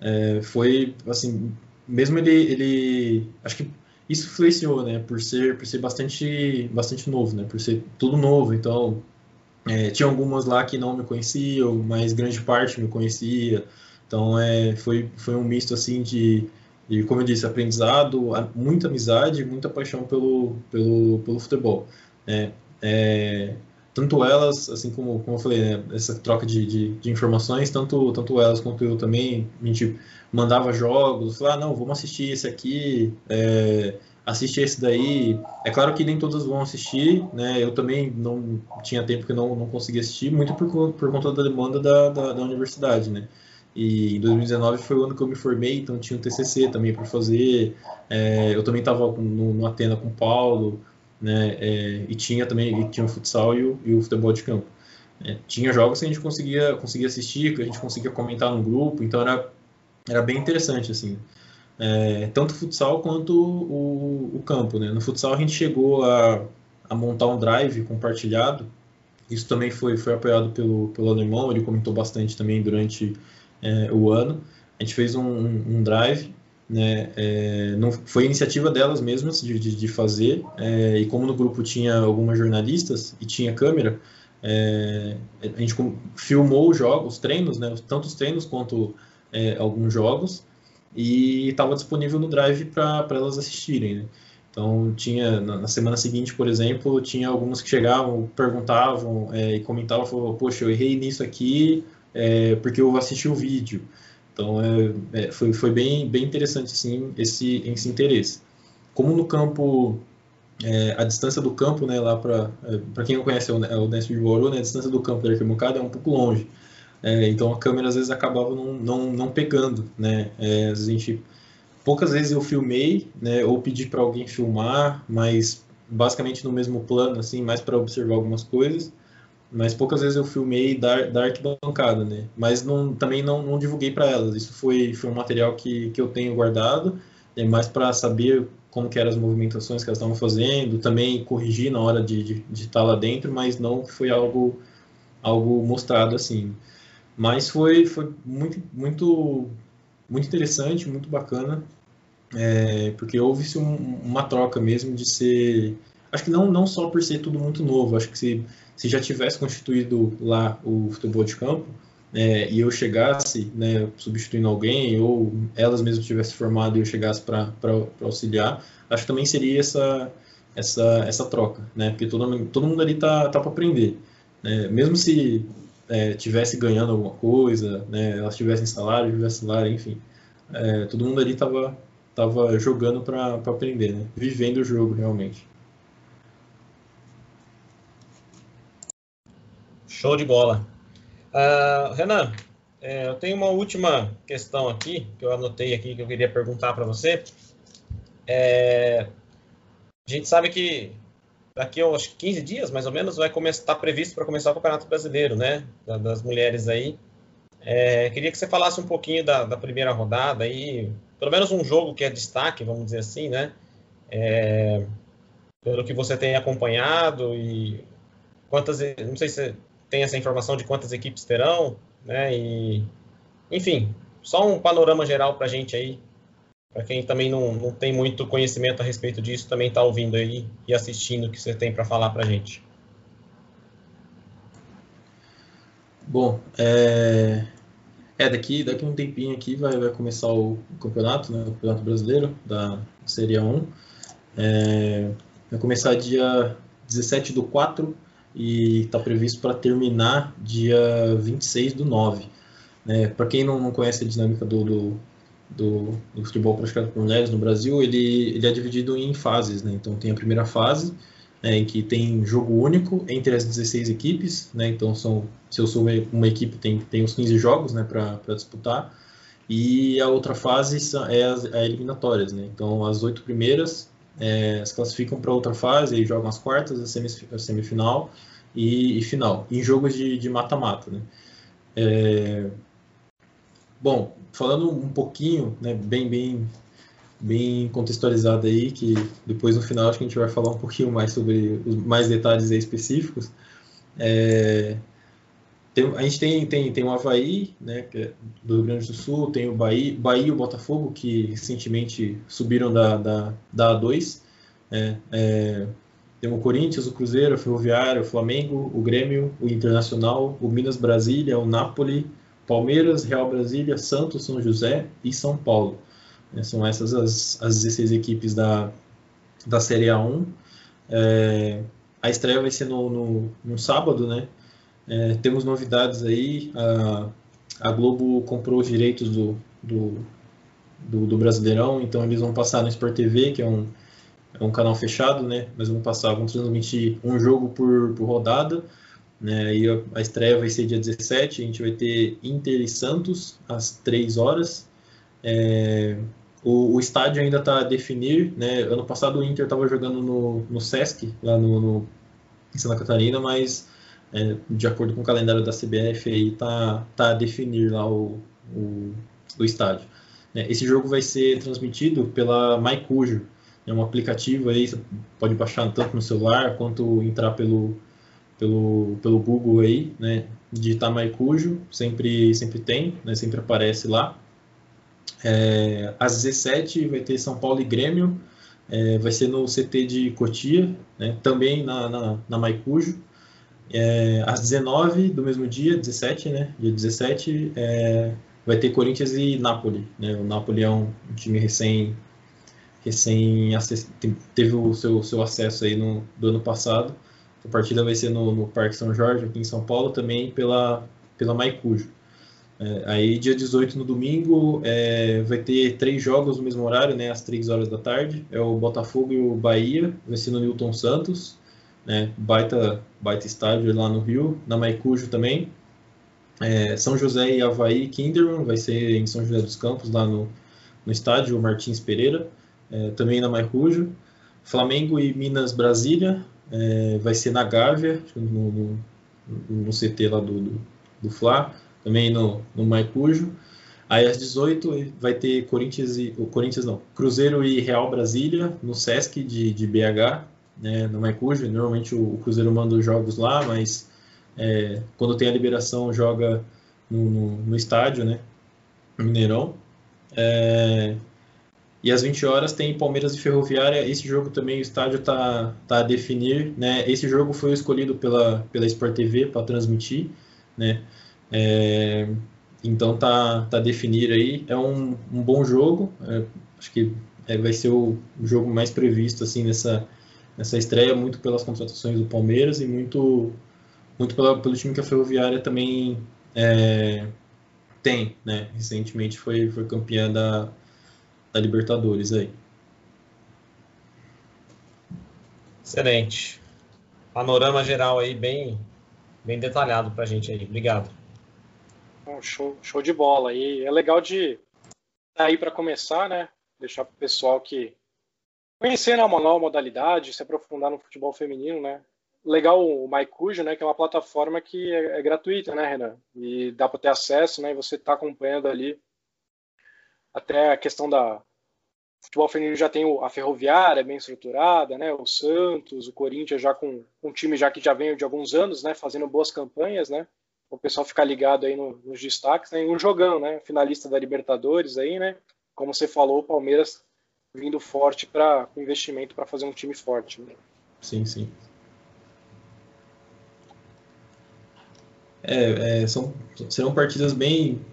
É, foi, assim, mesmo ele, ele acho que isso influenciou, né, por ser, por ser bastante, bastante novo, né, por ser tudo novo, então é, tinha algumas lá que não me conheciam, mas grande parte me conhecia, então é, foi, foi um misto assim de, de, como eu disse, aprendizado, muita amizade, muita paixão pelo, pelo, pelo futebol, né, é, tanto elas, assim como, como eu falei, né, essa troca de, de, de, informações, tanto, tanto elas quanto eu também, a gente mandava jogos, falava, ah, não, vamos assistir esse aqui, é, assiste esse daí. É claro que nem todas vão assistir, né, eu também não tinha tempo que não, não conseguia assistir, muito por, por conta da demanda da, da, da universidade, né. E em 2019 foi o ano que eu me formei, então tinha um TCC também para fazer. É, eu também estava no, no Atena com o Paulo, né? É, e tinha também e tinha o futsal e o, e o futebol de campo. É, tinha jogos que a gente conseguia, conseguia assistir, que a gente conseguia comentar no grupo, então era, era bem interessante, assim. É, tanto futsal quanto o, o, campo, né? No futsal a gente chegou a, a montar um drive compartilhado, isso também foi, foi apoiado pelo, pelo alemão, ele comentou bastante também durante é, o ano. A gente fez um, um, um drive né, é, não foi iniciativa delas mesmas de, de, de fazer, é, e como no grupo tinha algumas jornalistas e tinha câmera, é, a gente filmou os jogos, os treinos, né, tanto os treinos quanto é, alguns jogos, e estava disponível no Drive para elas assistirem. Né. Então, tinha, na, semana seguinte, por exemplo, tinha algumas que chegavam, perguntavam é, e comentavam, falavam, poxa, eu errei nisso aqui é, porque eu assisti o vídeo. Então é, é, foi, foi bem, bem interessante assim, esse, esse interesse. Como no campo é, a distância do campo, né, lá para é, para quem não conhece o, o Nest de Bauru, né, a distância do campo da arquibancada é um pouco longe. É, então a câmera às vezes acabava não, não, não pegando, né? É, a gente poucas vezes eu filmei, né, ou pedi para alguém filmar, mas basicamente no mesmo plano, assim, mais para observar algumas coisas. Mas poucas vezes eu filmei da, da arquibancada, né? Mas não, também não, não divulguei para elas. Isso foi, foi um material que, que eu tenho guardado, é mais para saber como que eram as movimentações que elas estavam fazendo, também corrigir na hora de, de, de estar lá dentro, mas não foi algo, algo mostrado assim. Mas foi, foi muito, muito, muito interessante, muito bacana, é, porque houve-se um, uma troca mesmo de ser. Acho que não, não só por ser tudo muito novo, acho que se, se já tivesse constituído lá o futebol de campo, é, e eu chegasse, né, substituindo alguém, ou elas mesmas tivessem formado e eu chegasse para auxiliar, acho que também seria essa, essa, essa troca, né, porque todo, todo mundo ali tá, tá para aprender. Né, mesmo se é, tivesse ganhando alguma coisa, né, elas tivessem salário, tivesse salário, enfim. É, todo mundo ali estava tava jogando para aprender, né, vivendo o jogo realmente. Show de bola. Uh, Renan, é, eu tenho uma última questão aqui, que eu anotei aqui, que eu queria perguntar para você. É, a gente sabe que daqui a acho, 15 dias, mais ou menos, vai começar, está previsto para começar o Campeonato Brasileiro, né? Das mulheres aí. É, queria que você falasse um pouquinho da, da, primeira rodada aí, pelo menos um jogo que é destaque, vamos dizer assim, né? É, pelo que você tem acompanhado e quantas, não sei se tem essa informação de quantas equipes terão, né? E, enfim, só um panorama geral para a gente aí para quem também não, não tem muito conhecimento a respeito disso, também está ouvindo aí e assistindo o que você tem para falar para a gente. Bom, é... é, daqui, daqui um tempinho aqui vai, vai começar o campeonato, né, o Campeonato Brasileiro da Série 1. É... Vai começar dia 17 do 4 e está previsto para terminar dia 26 do 9. É, para quem não, não conhece a dinâmica do, do do, do, futebol praticado por mulheres no Brasil, ele, ele é dividido em fases, né? Então tem a primeira fase, né, em que tem jogo único entre as 16 equipes, né? Então são, se eu sou uma equipe, tem, tem os 15 jogos, né, para disputar. E a outra fase é as é eliminatórias, né? Então as oito primeiras é, se classificam para outra fase, e jogam as quartas, a semifinal e, e final, em jogos de mata-mata, né? É, bom, falando um pouquinho, né, bem, bem, bem contextualizado aí, que depois no final acho que a gente vai falar um pouquinho mais sobre os mais detalhes específicos. É, tem, a gente tem, tem, tem o Havaí, né, é do Rio Grande do Sul, tem o Bahia, Bahia e o Botafogo, que recentemente subiram da, da, da A2. É, é, tem o Corinthians, o Cruzeiro, o Ferroviário, o Flamengo, o Grêmio, o Internacional, o Minas Brasília, o Napoli, Palmeiras, Real Brasília, Santos, São José e São Paulo. É, são essas as, as 16 equipes da, da Série A1. É, a estreia vai ser no, no, no sábado, né? É, temos novidades aí. A, a Globo comprou os direitos do, do, do, do, Brasileirão, então eles vão passar no Sport TV, que é um, é um canal fechado, né? Mas vão passar, vão transmitir um jogo por, por rodada. Né? E a estreia vai ser dia 17, a gente vai ter Inter e Santos às 3 horas. É, o, o, estádio ainda está a definir, né? Ano passado o Inter estava jogando no, no Sesc, lá no, no, em Santa Catarina, mas é, de acordo com o calendário da CBF aí tá, tá a definir lá o, o, o estádio. É, esse jogo vai ser transmitido pela MyCujo, é um aplicativo aí, você pode baixar tanto no celular quanto entrar pelo pelo, pelo Google aí, né? Digitar Maicujo, sempre, sempre tem, né, sempre aparece lá. É, às 17 vai ter São Paulo e Grêmio, é, vai ser no CT de Cotia, né, também na, na, na Maicujo. É, às 19 do mesmo dia, 17, né, dia 17, é, vai ter Corinthians e Napoli. Né, o Napoli é um, um time recém, recém teve o seu, seu acesso aí no, do ano passado a partida vai ser no, no, Parque São Jorge, aqui em São Paulo, também pela, pela Maicujo. É, aí, dia 18 no domingo, é, vai ter três jogos no mesmo horário, né, às 3 horas da tarde. É o Botafogo e o Bahia, vai ser no Newton Santos, né, baita, baita estádio lá no Rio, na Maicujo também. É, São José e Havaí Kinderman, vai ser em São José dos Campos, lá no, no estádio Martins Pereira, é, também na Maicujo. Flamengo e Minas Brasília, é, vai ser na Gávea, no, no, no CT lá do, do, do Fla também no, no Maicujo. Aí às 18 vai ter Corinthians e. O Corinthians não, Cruzeiro e Real Brasília, no Sesc de, de BH, né, no Maicujo. Normalmente o, o Cruzeiro manda os jogos lá, mas é, quando tem a liberação joga no, no, no estádio, né? Mineirão. É, e às 20 horas tem Palmeiras e Ferroviária. Esse jogo também o estádio está tá a definir. Né? Esse jogo foi escolhido pela, pela Sport TV para transmitir. Né? É, então tá, tá definir aí. É um, um bom jogo. É, acho que é, vai ser o, jogo mais previsto assim nessa, nessa estreia, muito pelas contratações do Palmeiras e muito, muito pela, pelo time que a Ferroviária também é, tem. Né? Recentemente foi, foi campeã da, da Libertadores aí. Excelente. Panorama geral aí bem, bem detalhado para a gente aí. Obrigado. Um show, show de bola. E é legal de tá aí para começar, né? Deixar para o pessoal que conhecer né, uma nova modalidade, se aprofundar no futebol feminino, né? Legal o MyCujo, né? Que é uma plataforma que é, é gratuita, né, Renan? E dá para ter acesso, né? E você está acompanhando ali até a questão da o futebol feminino já tem a Ferroviária bem estruturada, né? O Santos, o Corinthians já com um time já que já vem de alguns anos, né? Fazendo boas campanhas, né? o pessoal ficar ligado aí no, nos destaques, né? um jogão, né? Finalista da Libertadores aí, né? Como você falou, o Palmeiras vindo forte para investimento para fazer um time forte. Né? Sim, sim. É, é, são, serão partidas bem,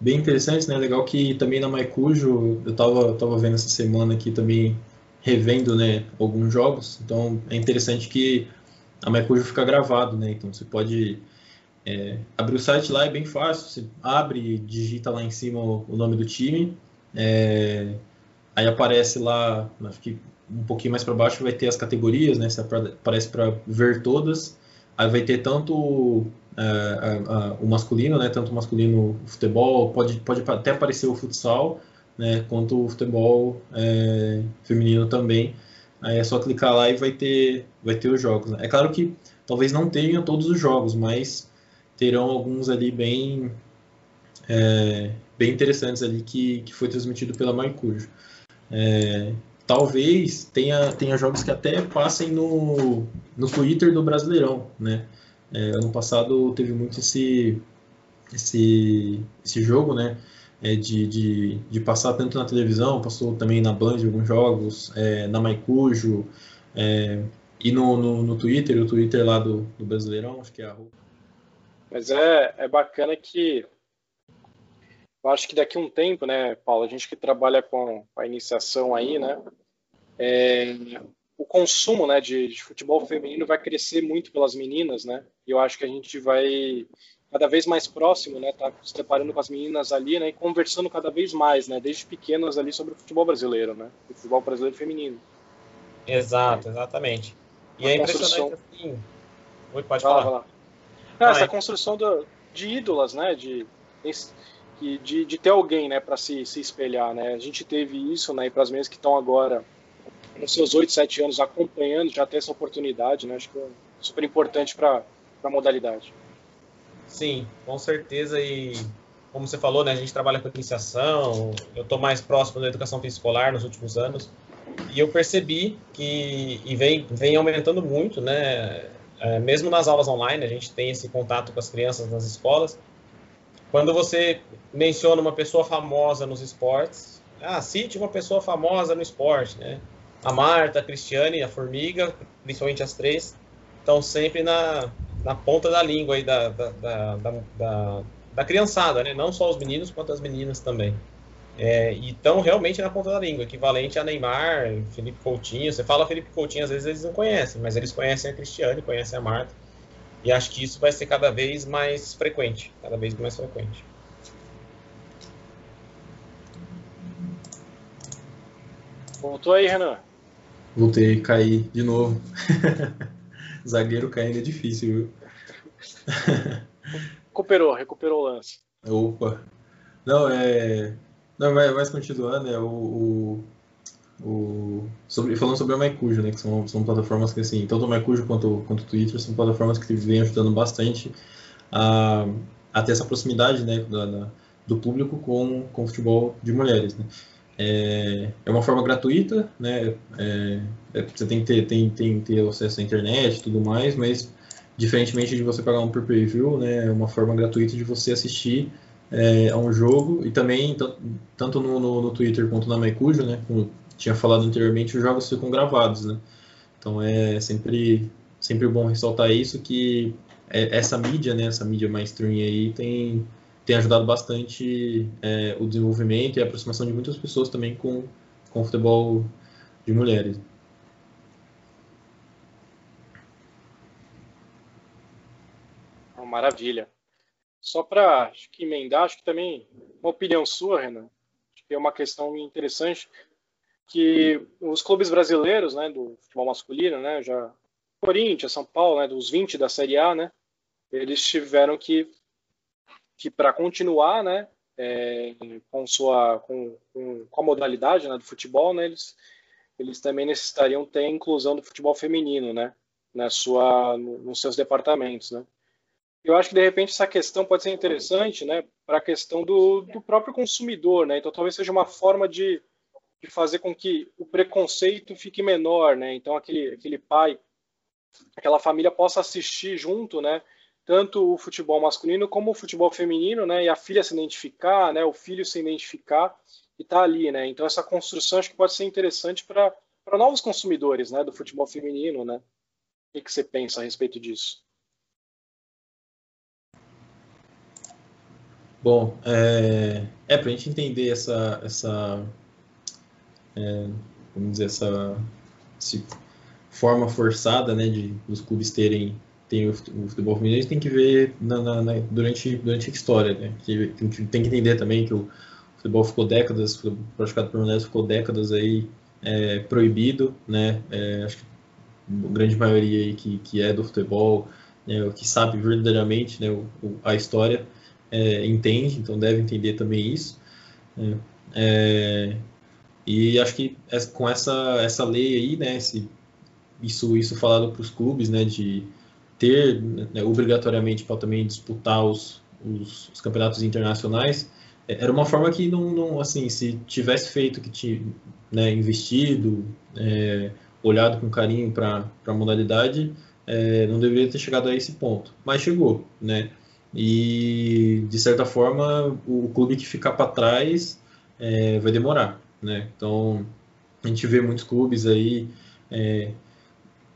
bem interessantes, né? Legal que também na Maicujo, eu tava, tava vendo essa semana aqui também, revendo, né, alguns jogos, então é interessante que a Maicujo fica gravado, né? Então você pode é, abrir o site lá é bem fácil, você abre, digita lá em cima o, o nome do time, é, aí aparece lá, acho que um pouquinho mais para baixo vai ter as categorias, né? Você aparece para ver todas, aí vai ter tanto o masculino, né? Tanto o masculino o futebol, pode, pode até aparecer o futsal, né? Quanto o futebol é, feminino também. Aí é só clicar lá e vai ter, vai ter os jogos. Né? É claro que talvez não tenha todos os jogos, mas terão alguns ali bem é, bem interessantes ali que, que foi transmitido pela Maicujo. É, talvez tenha, tenha jogos que até passem no, no Twitter do Brasileirão, né? É, ano passado teve muito esse, esse, esse jogo, né? É, de, de, de, passar tanto na televisão, passou também na Band alguns jogos, é, na Maicujo, é, e no, no, no, Twitter, o Twitter lá do, do Brasileirão, acho que é a mas é, é bacana que eu acho que daqui a um tempo, né, Paulo, a gente que trabalha com a iniciação aí, né, é, o consumo, né, de, de, futebol feminino vai crescer muito pelas meninas, né, eu acho que a gente vai cada vez mais próximo, né, tá se deparando com as meninas ali, né, e conversando cada vez mais, né, desde pequenas ali sobre o futebol brasileiro, né, o futebol brasileiro feminino. Exato, exatamente. E a é impressionante assim... Oi, pode falar. falar. Não, essa construção do, de ídolas, né? De, de, de ter alguém, né, para se, se espelhar, né? A gente teve isso, né? E para as meninas que estão agora nos seus 8, 7 anos acompanhando, já ter essa oportunidade, né? Acho que é super importante para a modalidade. Sim, com certeza. E como você falou, né, a gente trabalha com iniciação, eu estou mais próximo da educação escolar nos últimos anos, e eu percebi que e vem, vem aumentando muito, né? é, mesmo nas aulas online, a gente tem esse contato com as crianças nas escolas. Quando você menciona uma pessoa famosa nos esportes, ah, cite uma pessoa famosa no esporte, né? A Marta, a Cristiane, a Formiga, principalmente as três, estão sempre na, na ponta da língua aí da, da, da, da, da criançada, né? Não só os meninos, quanto as meninas também. É, e estão realmente na ponta da língua, equivalente a Neymar, Felipe Coutinho. Você fala Felipe Coutinho, às vezes eles não conhecem, mas eles conhecem a Cristiane, conhecem a Marta. E acho que isso vai ser cada vez mais frequente, cada vez mais frequente. Voltou aí, Renan? Voltei, caí de novo. Zagueiro caindo é difícil, viu? recuperou, recuperou o lance. Opa. Não, é. Não, vai, vai continuando, é o. o, o sobre, falando sobre a MyCujo, né? Que são, são plataformas que, assim, tanto o MyCujo quanto, quanto o Twitter são plataformas que vêm ajudando bastante a, a ter essa proximidade, né? Da, da, do público com, com o futebol de mulheres, né? É, é uma forma gratuita, né? É, é, você tem que ter, tem, tem ter acesso à internet e tudo mais, mas diferentemente de você pagar um per view, né? Uma forma gratuita de você assistir é, a um jogo e também tanto no, no, no Twitter quanto na MyCujo, né? Como tinha falado anteriormente, os jogos ficam gravados, né? Então é sempre sempre bom ressaltar isso que é, essa mídia, né? Essa mídia mainstream aí tem tem ajudado bastante é, o desenvolvimento e a aproximação de muitas pessoas também com, com futebol de mulheres. Maravilha. Só para emendar, acho que também uma opinião sua, Renan, acho que é uma questão interessante que os clubes brasileiros, né, do futebol masculino, né, já Corinthians, São Paulo, né, dos 20 da Série A, né, eles tiveram que que para continuar, né, é, com sua com, com, a modalidade né, do futebol, né, eles eles também necessitariam ter a inclusão do futebol feminino, né, na sua no, nos seus departamentos, né. Eu acho que de repente essa questão pode ser interessante, né, para a questão do, do próprio consumidor, né. Então talvez seja uma forma de, de fazer com que o preconceito fique menor, né. Então aquele aquele pai, aquela família possa assistir junto, né tanto o futebol masculino como o futebol feminino, né? E a filha se identificar, né? O filho se identificar e tá ali, né? Então essa construção acho que pode ser interessante para para novos consumidores, né? Do futebol feminino, né? O que, que você pensa a respeito disso? Bom, é, é para a gente entender essa, essa é, vamos dizer, essa, essa forma forçada né, de os clubes terem tem o, futebol feminino, tem que ver na, na, na, durante, durante a história, né? Que, tem, que, tem que entender também que o futebol ficou décadas, futebol praticado por mulheres ficou décadas aí é, proibido, né? É, acho que a grande maioria aí que, que é do futebol, né, que sabe verdadeiramente né, o, a história, é, entende, então deve entender também isso. Né? É, e acho que com essa, essa lei aí, né, esse, isso, isso falado para os clubes, né, de ter né, obrigatoriamente para também disputar os, os, os, campeonatos internacionais é, era uma forma que não, não assim se tivesse feito que tinha né, investido é, olhado com carinho para a modalidade é, não deveria ter chegado a esse ponto mas chegou né e de certa forma o, clube que ficar para trás é, vai demorar né então a gente vê muitos clubes aí é,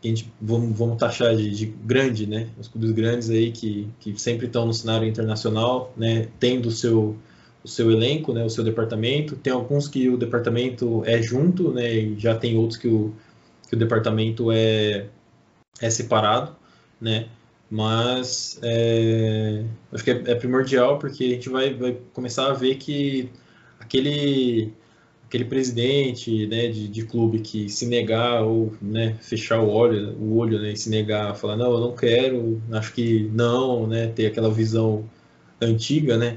que a gente vamos, vamos taxar de, de, grande, né? Os clubes grandes aí que, que sempre estão no cenário internacional, né? Tendo o seu o seu elenco, né? O seu departamento. Tem alguns que o departamento é junto, né? E já tem outros que o, que o departamento é é separado, né? Mas é, acho que é, é primordial porque a gente vai, vai começar a ver que aquele aquele presidente né, de, de, clube que se negar ou né, fechar o olho, o olho né, e se negar, falar não, eu não quero, acho que não, né, ter aquela visão antiga né,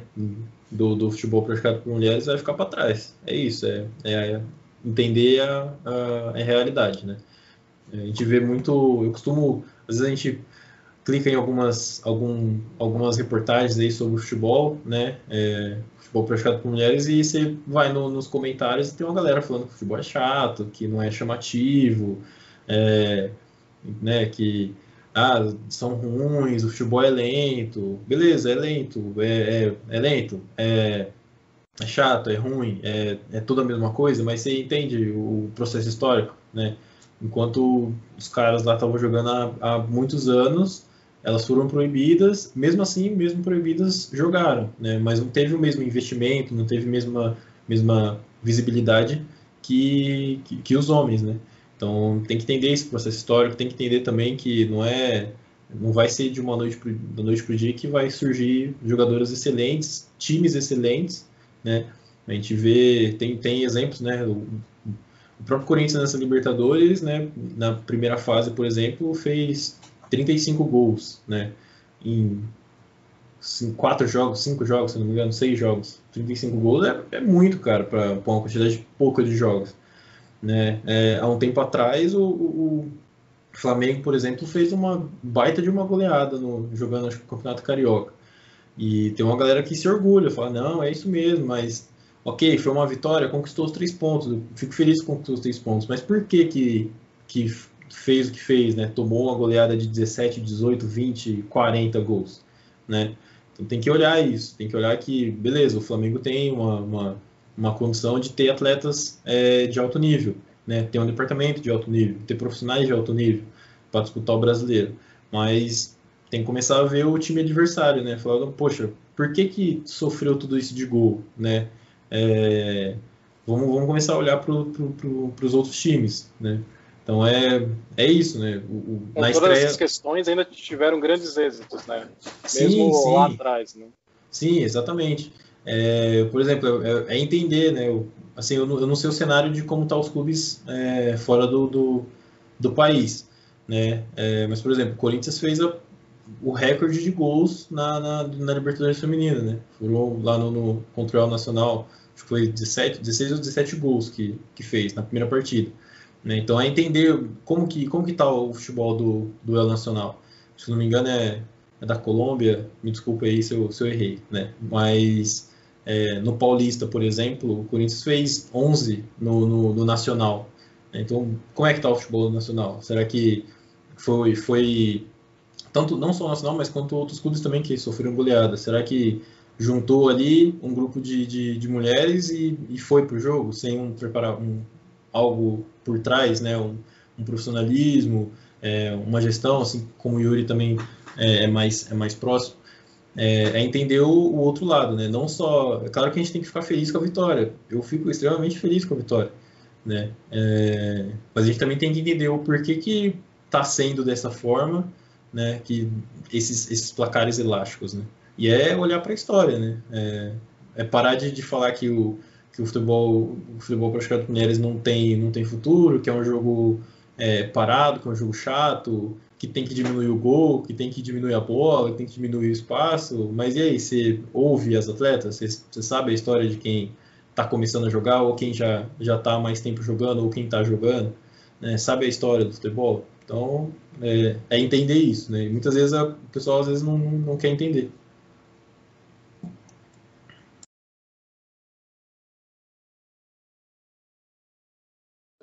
do, do futebol praticado por mulheres, vai ficar para trás. É isso, é, é entender a, a, a, realidade. Né? A gente vê muito, eu costumo, às vezes a gente clica em algumas, algum, algumas reportagens aí sobre futebol, né? É, futebol praticado por mulheres, e você vai no, nos comentários e tem uma galera falando que futebol é chato, que não é chamativo, é, né, que ah, são ruins, o futebol é lento. Beleza, é lento, é, é, é lento, é, é, chato, é ruim, é, é tudo a mesma coisa, mas você entende o processo histórico, né? Enquanto os caras lá estavam jogando há, há muitos anos, elas foram proibidas, mesmo assim, mesmo proibidas, jogaram, né? Mas não teve o mesmo investimento, não teve a mesma, mesma visibilidade que, que, que os homens, né? Então tem que entender esse processo histórico, tem que entender também que não é não vai ser de uma noite pro, noite para o dia que vai surgir jogadoras excelentes, times excelentes, né? A gente vê, tem, tem exemplos, né? O, O próprio Corinthians nessa Libertadores, né, na primeira fase, por exemplo, fez 35 gols, né, em quatro jogos, cinco jogos, se não me engano, seis jogos. 35 gols é, é muito, cara, para uma quantidade pouca de jogos. Né? É, há um tempo atrás, o, o, Flamengo, por exemplo, fez uma baita de uma goleada no, jogando acho, o Campeonato Carioca. E tem uma galera que se orgulha, fala, não, é isso mesmo, mas ok, foi uma vitória, conquistou os três pontos, fico feliz que conquistou os três pontos, mas por que que, que fez o que fez, né? Tomou uma goleada de 17, 18, 20, 40 gols, né? Então tem que olhar isso, tem que olhar que, beleza, o Flamengo tem uma, uma, uma condição de ter atletas é, de alto nível, né? Ter um departamento de alto nível, ter profissionais de alto nível para disputar o brasileiro, mas tem que começar a ver o time adversário, né? Falar, poxa, por que que sofreu tudo isso de gol, né? É, vamos, vamos começar a olhar para pro, pro, os outros times, né? Então é, é isso, né? O, o, na todas estreia... essas questões ainda tiveram grandes êxitos, né? Mesmo sim, sim. lá atrás, né? Sim, exatamente. É, por exemplo, é, é, entender, né? Eu, assim, eu não, eu não sei o cenário de como estão tá os clubes é, fora do, do, do, país, né? É, mas, por exemplo, o Corinthians fez a, o recorde de gols na, na, na Libertadores Feminina, né? Foram lá no, no contra o Nacional, acho que foi 17, 16 ou 17 gols que, que fez na primeira partida. Né? Então é entender como que como que está o futebol do, do El Nacional. Se não me engano é, é da Colômbia, me desculpe aí se eu, se eu errei, né? Mas é, no Paulista, por exemplo, o Corinthians fez 11 no, no, no Nacional. Então, como é que está o futebol nacional? Será que foi, foi tanto não só o Nacional, mas quanto outros clubes também que sofreram goleada? Será que juntou ali um grupo de, de, de mulheres e, e foi para o jogo sem um, preparar, um, algo por trás, né? Um, um profissionalismo, é, uma gestão, assim como o Yuri também é, é mais, é mais próximo, é, é entender o, o, outro lado, né? Não só, é claro que a gente tem que ficar feliz com a vitória. Eu fico extremamente feliz com a vitória, né? É, mas a gente também tem que entender o porquê que está sendo dessa forma, né? Que esses, esses placares elásticos, né? E é olhar para a história, né? É, é parar de, de falar que o que o futebol, o futebol praticado por mulheres não tem, não tem futuro, que é um jogo é, parado, que é um jogo chato, que tem que diminuir o gol, que tem que diminuir a bola, que tem que diminuir o espaço. Mas e aí, você ouve as atletas? Você, você sabe a história de quem está começando a jogar, ou quem já já está mais tempo jogando, ou quem está jogando? Né? Sabe a história do futebol? Então, é, é entender isso. Né? E muitas vezes o pessoal às vezes não, não quer entender.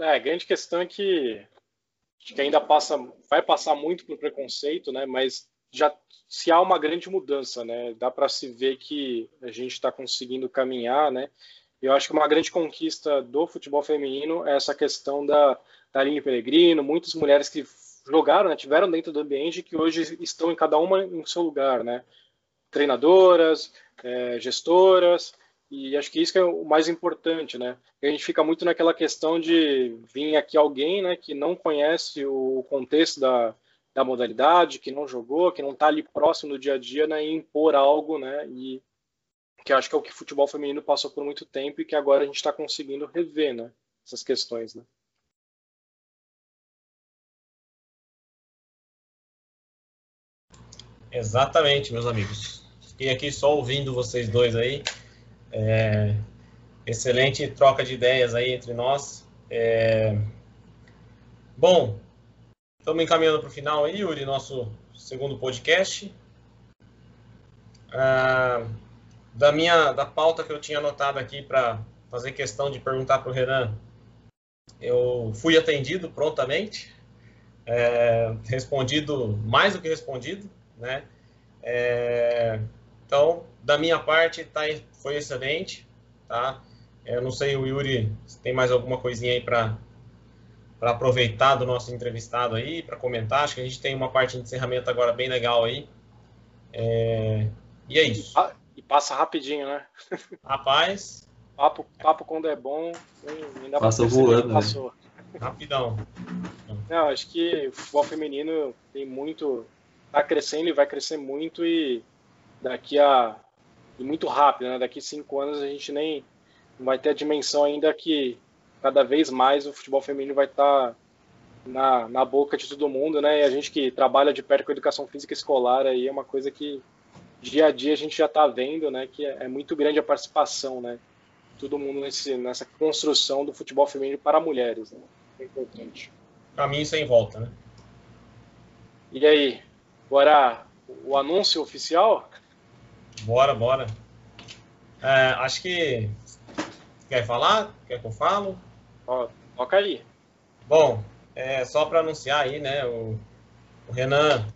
É, a grande questão é que acho que ainda passa, vai passar muito por preconceito, né? Mas já se há uma grande mudança, né? Dá para se ver que a gente está conseguindo caminhar, né? Eu acho que uma grande conquista do futebol feminino é essa questão da, da Aline Peregrino, muitas mulheres que jogaram, né, tiveram dentro do ambiente que hoje estão em cada uma em seu lugar, né? Treinadoras, é, gestoras, e acho que isso que é o mais importante, né? A gente fica muito naquela questão de vir aqui alguém, né, que não conhece o contexto da, da modalidade, que não jogou, que não está ali próximo do dia a dia, né, e impor algo, né? E que acho que é o que o futebol feminino passou por muito tempo e que agora a gente está conseguindo rever, né? Essas questões, né? Exatamente, meus amigos. Fiquei aqui só ouvindo vocês dois aí. É, excelente troca de ideias aí entre nós. É, bom, estamos encaminhando para o final aí, Yuri, nosso segundo podcast. Ah, da minha da pauta que eu tinha anotado aqui para fazer questão de perguntar para o Renan, eu fui atendido prontamente, é, respondido mais do que respondido, né? É, então, da minha parte, tá, foi excelente, tá? Eu não sei, o Yuri, se tem mais alguma coisinha aí para para aproveitar do nosso entrevistado aí, para comentar. Acho que a gente tem uma parte de encerramento agora bem legal aí. É... E é isso. E passa rapidinho, né? Rapaz. Papo, papo quando é bom, ainda passa voando, né? passou. Rapidão. Não, acho que o futebol feminino tem muito. Tá crescendo e vai crescer muito e daqui a e muito rápido, né? Daqui cinco anos a gente nem vai ter a dimensão ainda que cada vez mais o futebol feminino vai estar tá na, na boca de todo mundo, né? E a gente que trabalha de perto com a educação física escolar aí é uma coisa que dia a dia a gente já está vendo, né? Que é, é, muito grande a participação, né? Todo mundo nesse, nessa construção do futebol feminino para mulheres, né? É importante. Caminho sem volta, né? E aí, agora o anúncio oficial? Bora, bora. É, acho que quer falar? Quer que eu falo? Ó, toca aí. Bom, é, só para anunciar aí, né? O, o, Renan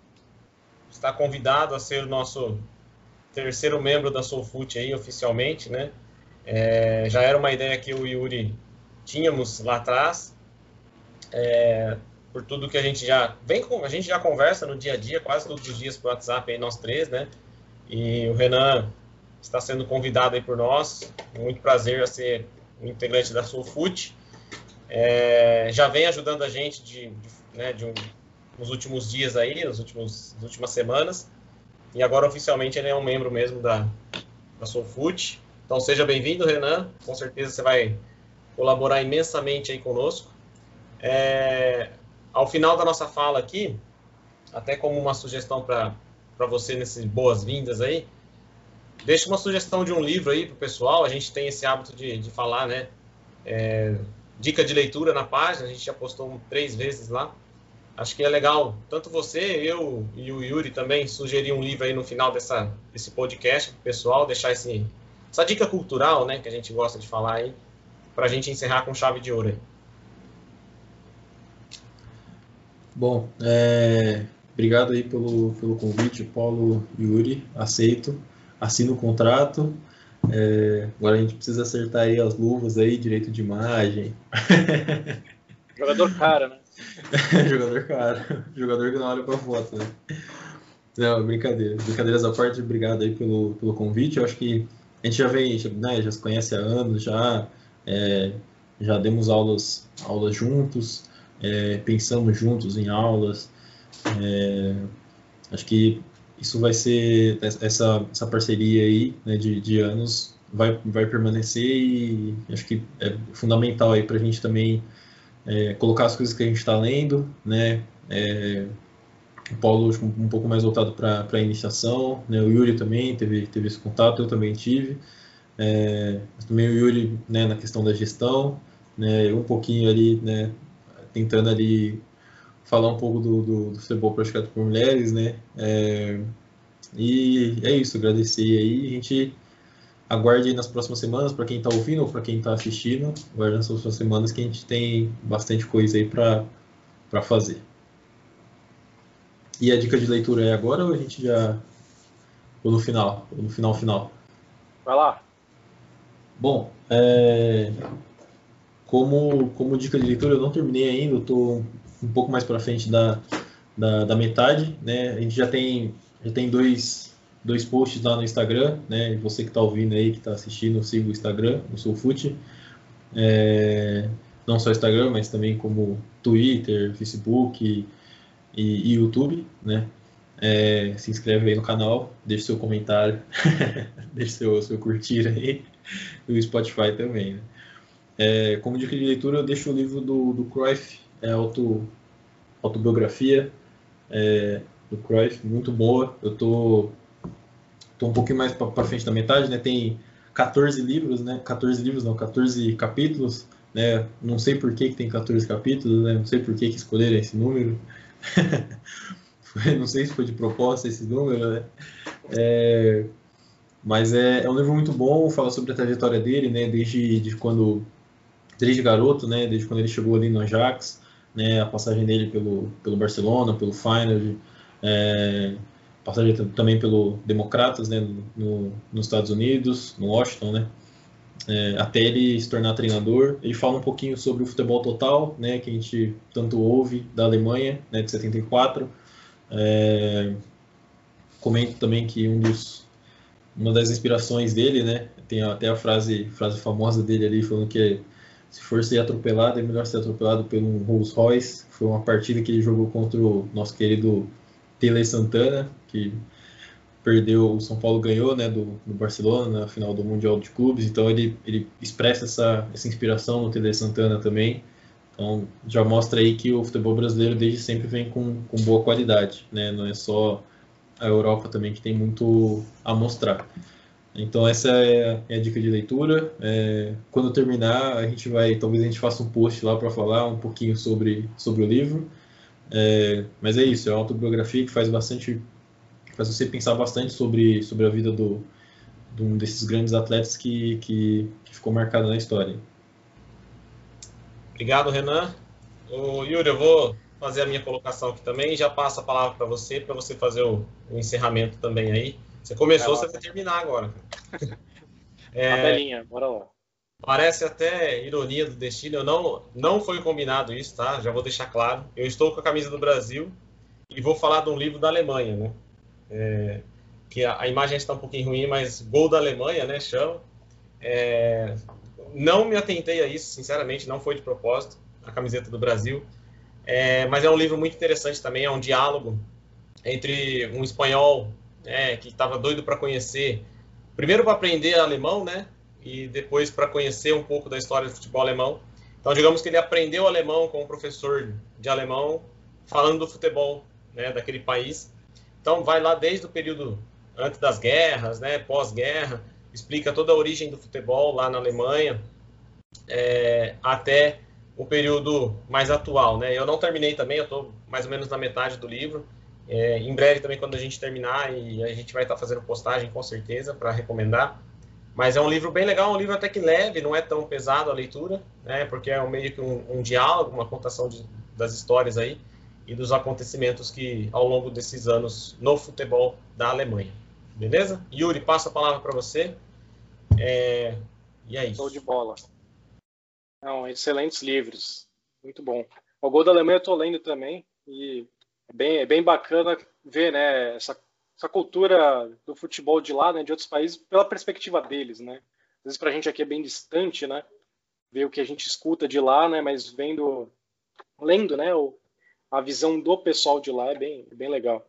está convidado a ser o nosso terceiro membro da Soulfoot aí oficialmente, né? É, já era uma ideia que eu e o Yuri tínhamos lá atrás. É, por tudo que a gente já vem com, a gente já conversa no dia a dia, quase todos os dias por WhatsApp aí nós três, né? E o Renan está sendo convidado aí por nós. Muito prazer a ser um integrante da Soulfoot. É, já vem ajudando a gente de, de, né, de um, nos últimos dias aí, nos últimos, nas últimas semanas. E agora oficialmente ele é um membro mesmo da, da Soulfoot. Então seja bem-vindo, Renan. Com certeza você vai colaborar imensamente aí conosco. É, ao final da nossa fala aqui, até como uma sugestão para você nessas boas-vindas aí, deixa uma sugestão de um livro aí para o pessoal. A gente tem esse hábito de, de falar, né? É, dica de leitura na página, a gente já postou três vezes lá. Acho que é legal, tanto você, eu e o Yuri também sugerir um livro aí no final dessa, desse podcast pro pessoal, deixar esse, essa dica cultural, né, que a gente gosta de falar aí, para a gente encerrar com chave de ouro aí. Bom, é, obrigado aí pelo, pelo convite, Paulo Yuri, aceito, assino o contrato, é, agora a gente precisa acertar aí as luvas aí, direito de imagem. Jogador cara, né? Jogador cara. Jogador que não olha pra foto, né? Não, brincadeira. Brincadeiras à parte, obrigado aí pelo, pelo convite. Eu acho que a gente já vem, né, já se conhece há anos, já, é, já demos aulas, aulas juntos, é, pensamos juntos em aulas. É, acho que isso vai ser essa, essa parceria aí né, de, de anos vai, vai permanecer e acho que é fundamental aí para a gente também é, colocar as coisas que a gente está lendo, né? É, o Paulo um pouco mais voltado para a iniciação, né? O Yuri também teve, teve esse contato, eu também tive. É, também o Yuri né, na questão da gestão, né? Um pouquinho ali, né? Tentando ali falar um pouco do, do, do futebol praticado por mulheres, né? É, e é isso, agradecer aí. A gente aguarde nas próximas semanas, para quem está ouvindo ou para quem está assistindo, aguarde nas próximas semanas que a gente tem bastante coisa aí para fazer. E a dica de leitura é agora ou a gente já. ou no final? Ou no final, final? Vai lá. Bom, é... como, como dica de leitura, eu não terminei ainda, estou um pouco mais para frente da, da, da, metade, né? A gente já tem, já tem dois, dois posts lá no Instagram, né? Você que está ouvindo aí, que está assistindo, siga o Instagram, o Soulfoot. É, não só Instagram, mas também como Twitter, Facebook e, e YouTube, né? É, se inscreve aí no canal, deixe seu comentário, deixe seu, seu curtir aí, e o Spotify também, né? É, como dica de leitura, eu deixo o livro do, do Cruyff, é auto, autobiografia é, do Cruyff, muito boa. Eu tô, tô um pouquinho mais para frente da metade, né? Tem 14 livros, né? 14 livros, não, 14 capítulos, né? Não sei por que, que tem 14 capítulos, né? Não sei por que, que escolheram esse número. não sei se foi de proposta esse número, né? É, mas é, é, um livro muito bom, fala sobre a trajetória dele, né? Desde de quando, desde garoto, né? Desde quando ele chegou ali no Ajax, né, a passagem dele pelo, pelo Barcelona, pelo Feyenoord, é, passagem também pelo Democratas, né, no, nos Estados Unidos, no Washington, né, é, até ele se tornar treinador. Ele fala um pouquinho sobre o futebol total, né, que a gente tanto ouve da Alemanha, né, de 74. É, comento também que um dos, uma das inspirações dele, né, tem até a frase, frase famosa dele ali falando que se for ser atropelado, é melhor ser atropelado pelo Rolls Royce. Foi uma partida que ele jogou contra o nosso querido Tele Santana, que perdeu, o São Paulo ganhou, né, do, do Barcelona na final do Mundial de Clubes, então ele, ele expressa essa, essa inspiração no Tele Santana também. Então já mostra aí que o futebol brasileiro desde sempre vem com, com boa qualidade, né? Não é só a Europa também que tem muito a mostrar. Então essa é, é a dica de leitura. É, quando terminar, a gente vai, talvez a gente faça um post lá para falar um pouquinho sobre, sobre o livro. É, mas é isso, é uma autobiografia que faz bastante, faz você pensar bastante sobre, sobre a vida do, de um desses grandes atletas que, que, que ficou marcado na história. Obrigado, Renan. O Yuri, eu vou fazer a minha colocação aqui também e já passo a palavra para você, para você fazer o, o, encerramento também aí. Você começou, é você vai terminar agora. É, Tabelinha, bora lá. Parece até ironia do destino. Eu não, não foi combinado isso, tá? Já vou deixar claro. Eu estou com a camisa do Brasil e vou falar de um livro da Alemanha, né? É, que a, a, imagem está um pouquinho ruim, mas Gol da Alemanha, né? Chama. É, não me atentei a isso, sinceramente, não foi de propósito, a camiseta do Brasil. É, mas é um livro muito interessante também, é um diálogo entre um espanhol né, que estava doido para conhecer, primeiro para aprender alemão, né, e depois para conhecer um pouco da história do futebol alemão. Então, digamos que ele aprendeu alemão com um professor de alemão, falando do futebol né, daquele país. Então, vai lá desde o período antes das guerras, né, pós-guerra, explica toda a origem do futebol lá na Alemanha, é, até o período mais atual, né? Eu não terminei também, eu estou mais ou menos na metade do livro. É, em breve também, quando a gente terminar, e a gente vai estar tá fazendo postagem com certeza para recomendar. Mas é um livro bem legal, um livro até que leve, não é tão pesado a leitura, né? Porque é meio que um, um diálogo, uma contação de, das histórias aí e dos acontecimentos que ao longo desses anos no futebol da Alemanha. Beleza? Yuri, passo a palavra para você. É... E é isso. Show de bola. Não, excelentes livros. Muito bom. O Gol da Alemanha eu estou lendo também e bem, é bem bacana ver né, essa, essa cultura do futebol de lá, né, de outros países, pela perspectiva deles. Né? Às vezes para a gente aqui é bem distante, né? Ver o que a gente escuta de lá, né? Mas vendo, lendo, né? O, a visão do pessoal de lá é bem, é bem legal.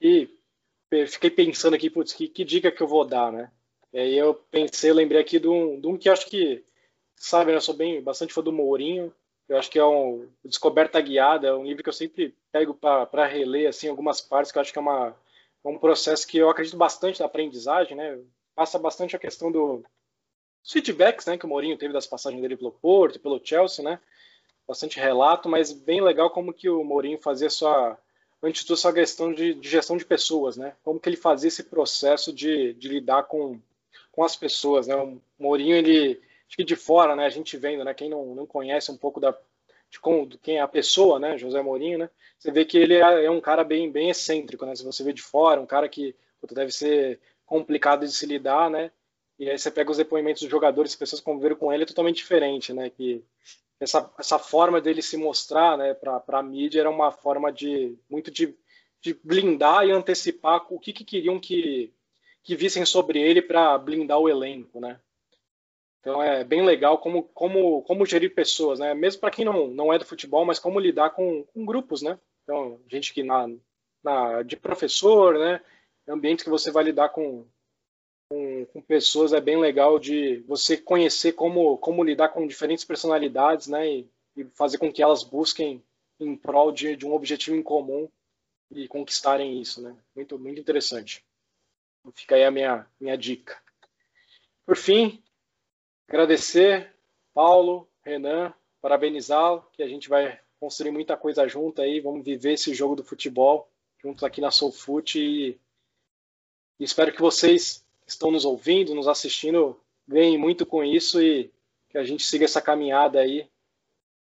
E fiquei pensando aqui, putz, que, que dica que eu vou dar, né? E aí eu pensei, lembrei aqui de um, de um que acho que, sabe, né, eu sou bem, bastante fã do Mourinho. Eu acho que é um Descoberta Guiada, é um livro que eu sempre pego para reler, assim, algumas partes, que eu acho que é uma, é um processo que eu acredito bastante na aprendizagem, né? Passa bastante a questão do, feedbacks, né, que o Mourinho teve das passagens dele pelo Porto, pelo Chelsea, né? Bastante relato, mas bem legal como que o Mourinho fazia sua antes de tudo essa questão de, de, gestão de pessoas, né? Como que ele fazia esse processo de, de lidar com com as pessoas, né? O Mourinho, ele, acho que de fora, né? A gente vendo, né? Quem não, não conhece um pouco da, de, como, de quem é a pessoa, né? José Mourinho, né? Você vê que ele é, é um cara bem, bem excêntrico, né? Se você vê de fora, um cara que deve ser complicado de se lidar, né? E aí você pega os depoimentos dos jogadores, as pessoas que conviveram com ele, é totalmente diferente, né? Que essa, essa forma dele se mostrar, né, para a mídia era uma forma de muito de, de blindar e antecipar o que, que queriam que que vissem sobre ele para blindar o elenco, né? Então é bem legal como, como, como gerir pessoas, né? Mesmo para quem não, não é do futebol, mas como lidar com, com grupos, né? Então, gente que na, na, de professor, né? Ambientes que você vai lidar com, com, com, pessoas é bem legal de você conhecer como, como lidar com diferentes personalidades, né? E, e fazer com que elas busquem em prol de, de um objetivo em comum e conquistarem isso, né? Muito, muito interessante. Fica aí a minha, minha dica. Por fim, agradecer Paulo, Renan, parabenizá-lo, que a gente vai construir muita coisa junto aí, vamos viver esse jogo do futebol juntos aqui na Soulfoot e, e espero que vocês que estão nos ouvindo, nos assistindo, ganhem muito com isso e que a gente siga essa caminhada aí,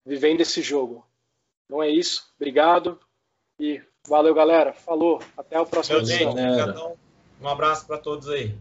vivendo esse jogo. Então é isso, obrigado e valeu galera, falou, até o próximo edição. Um abraço para todos aí.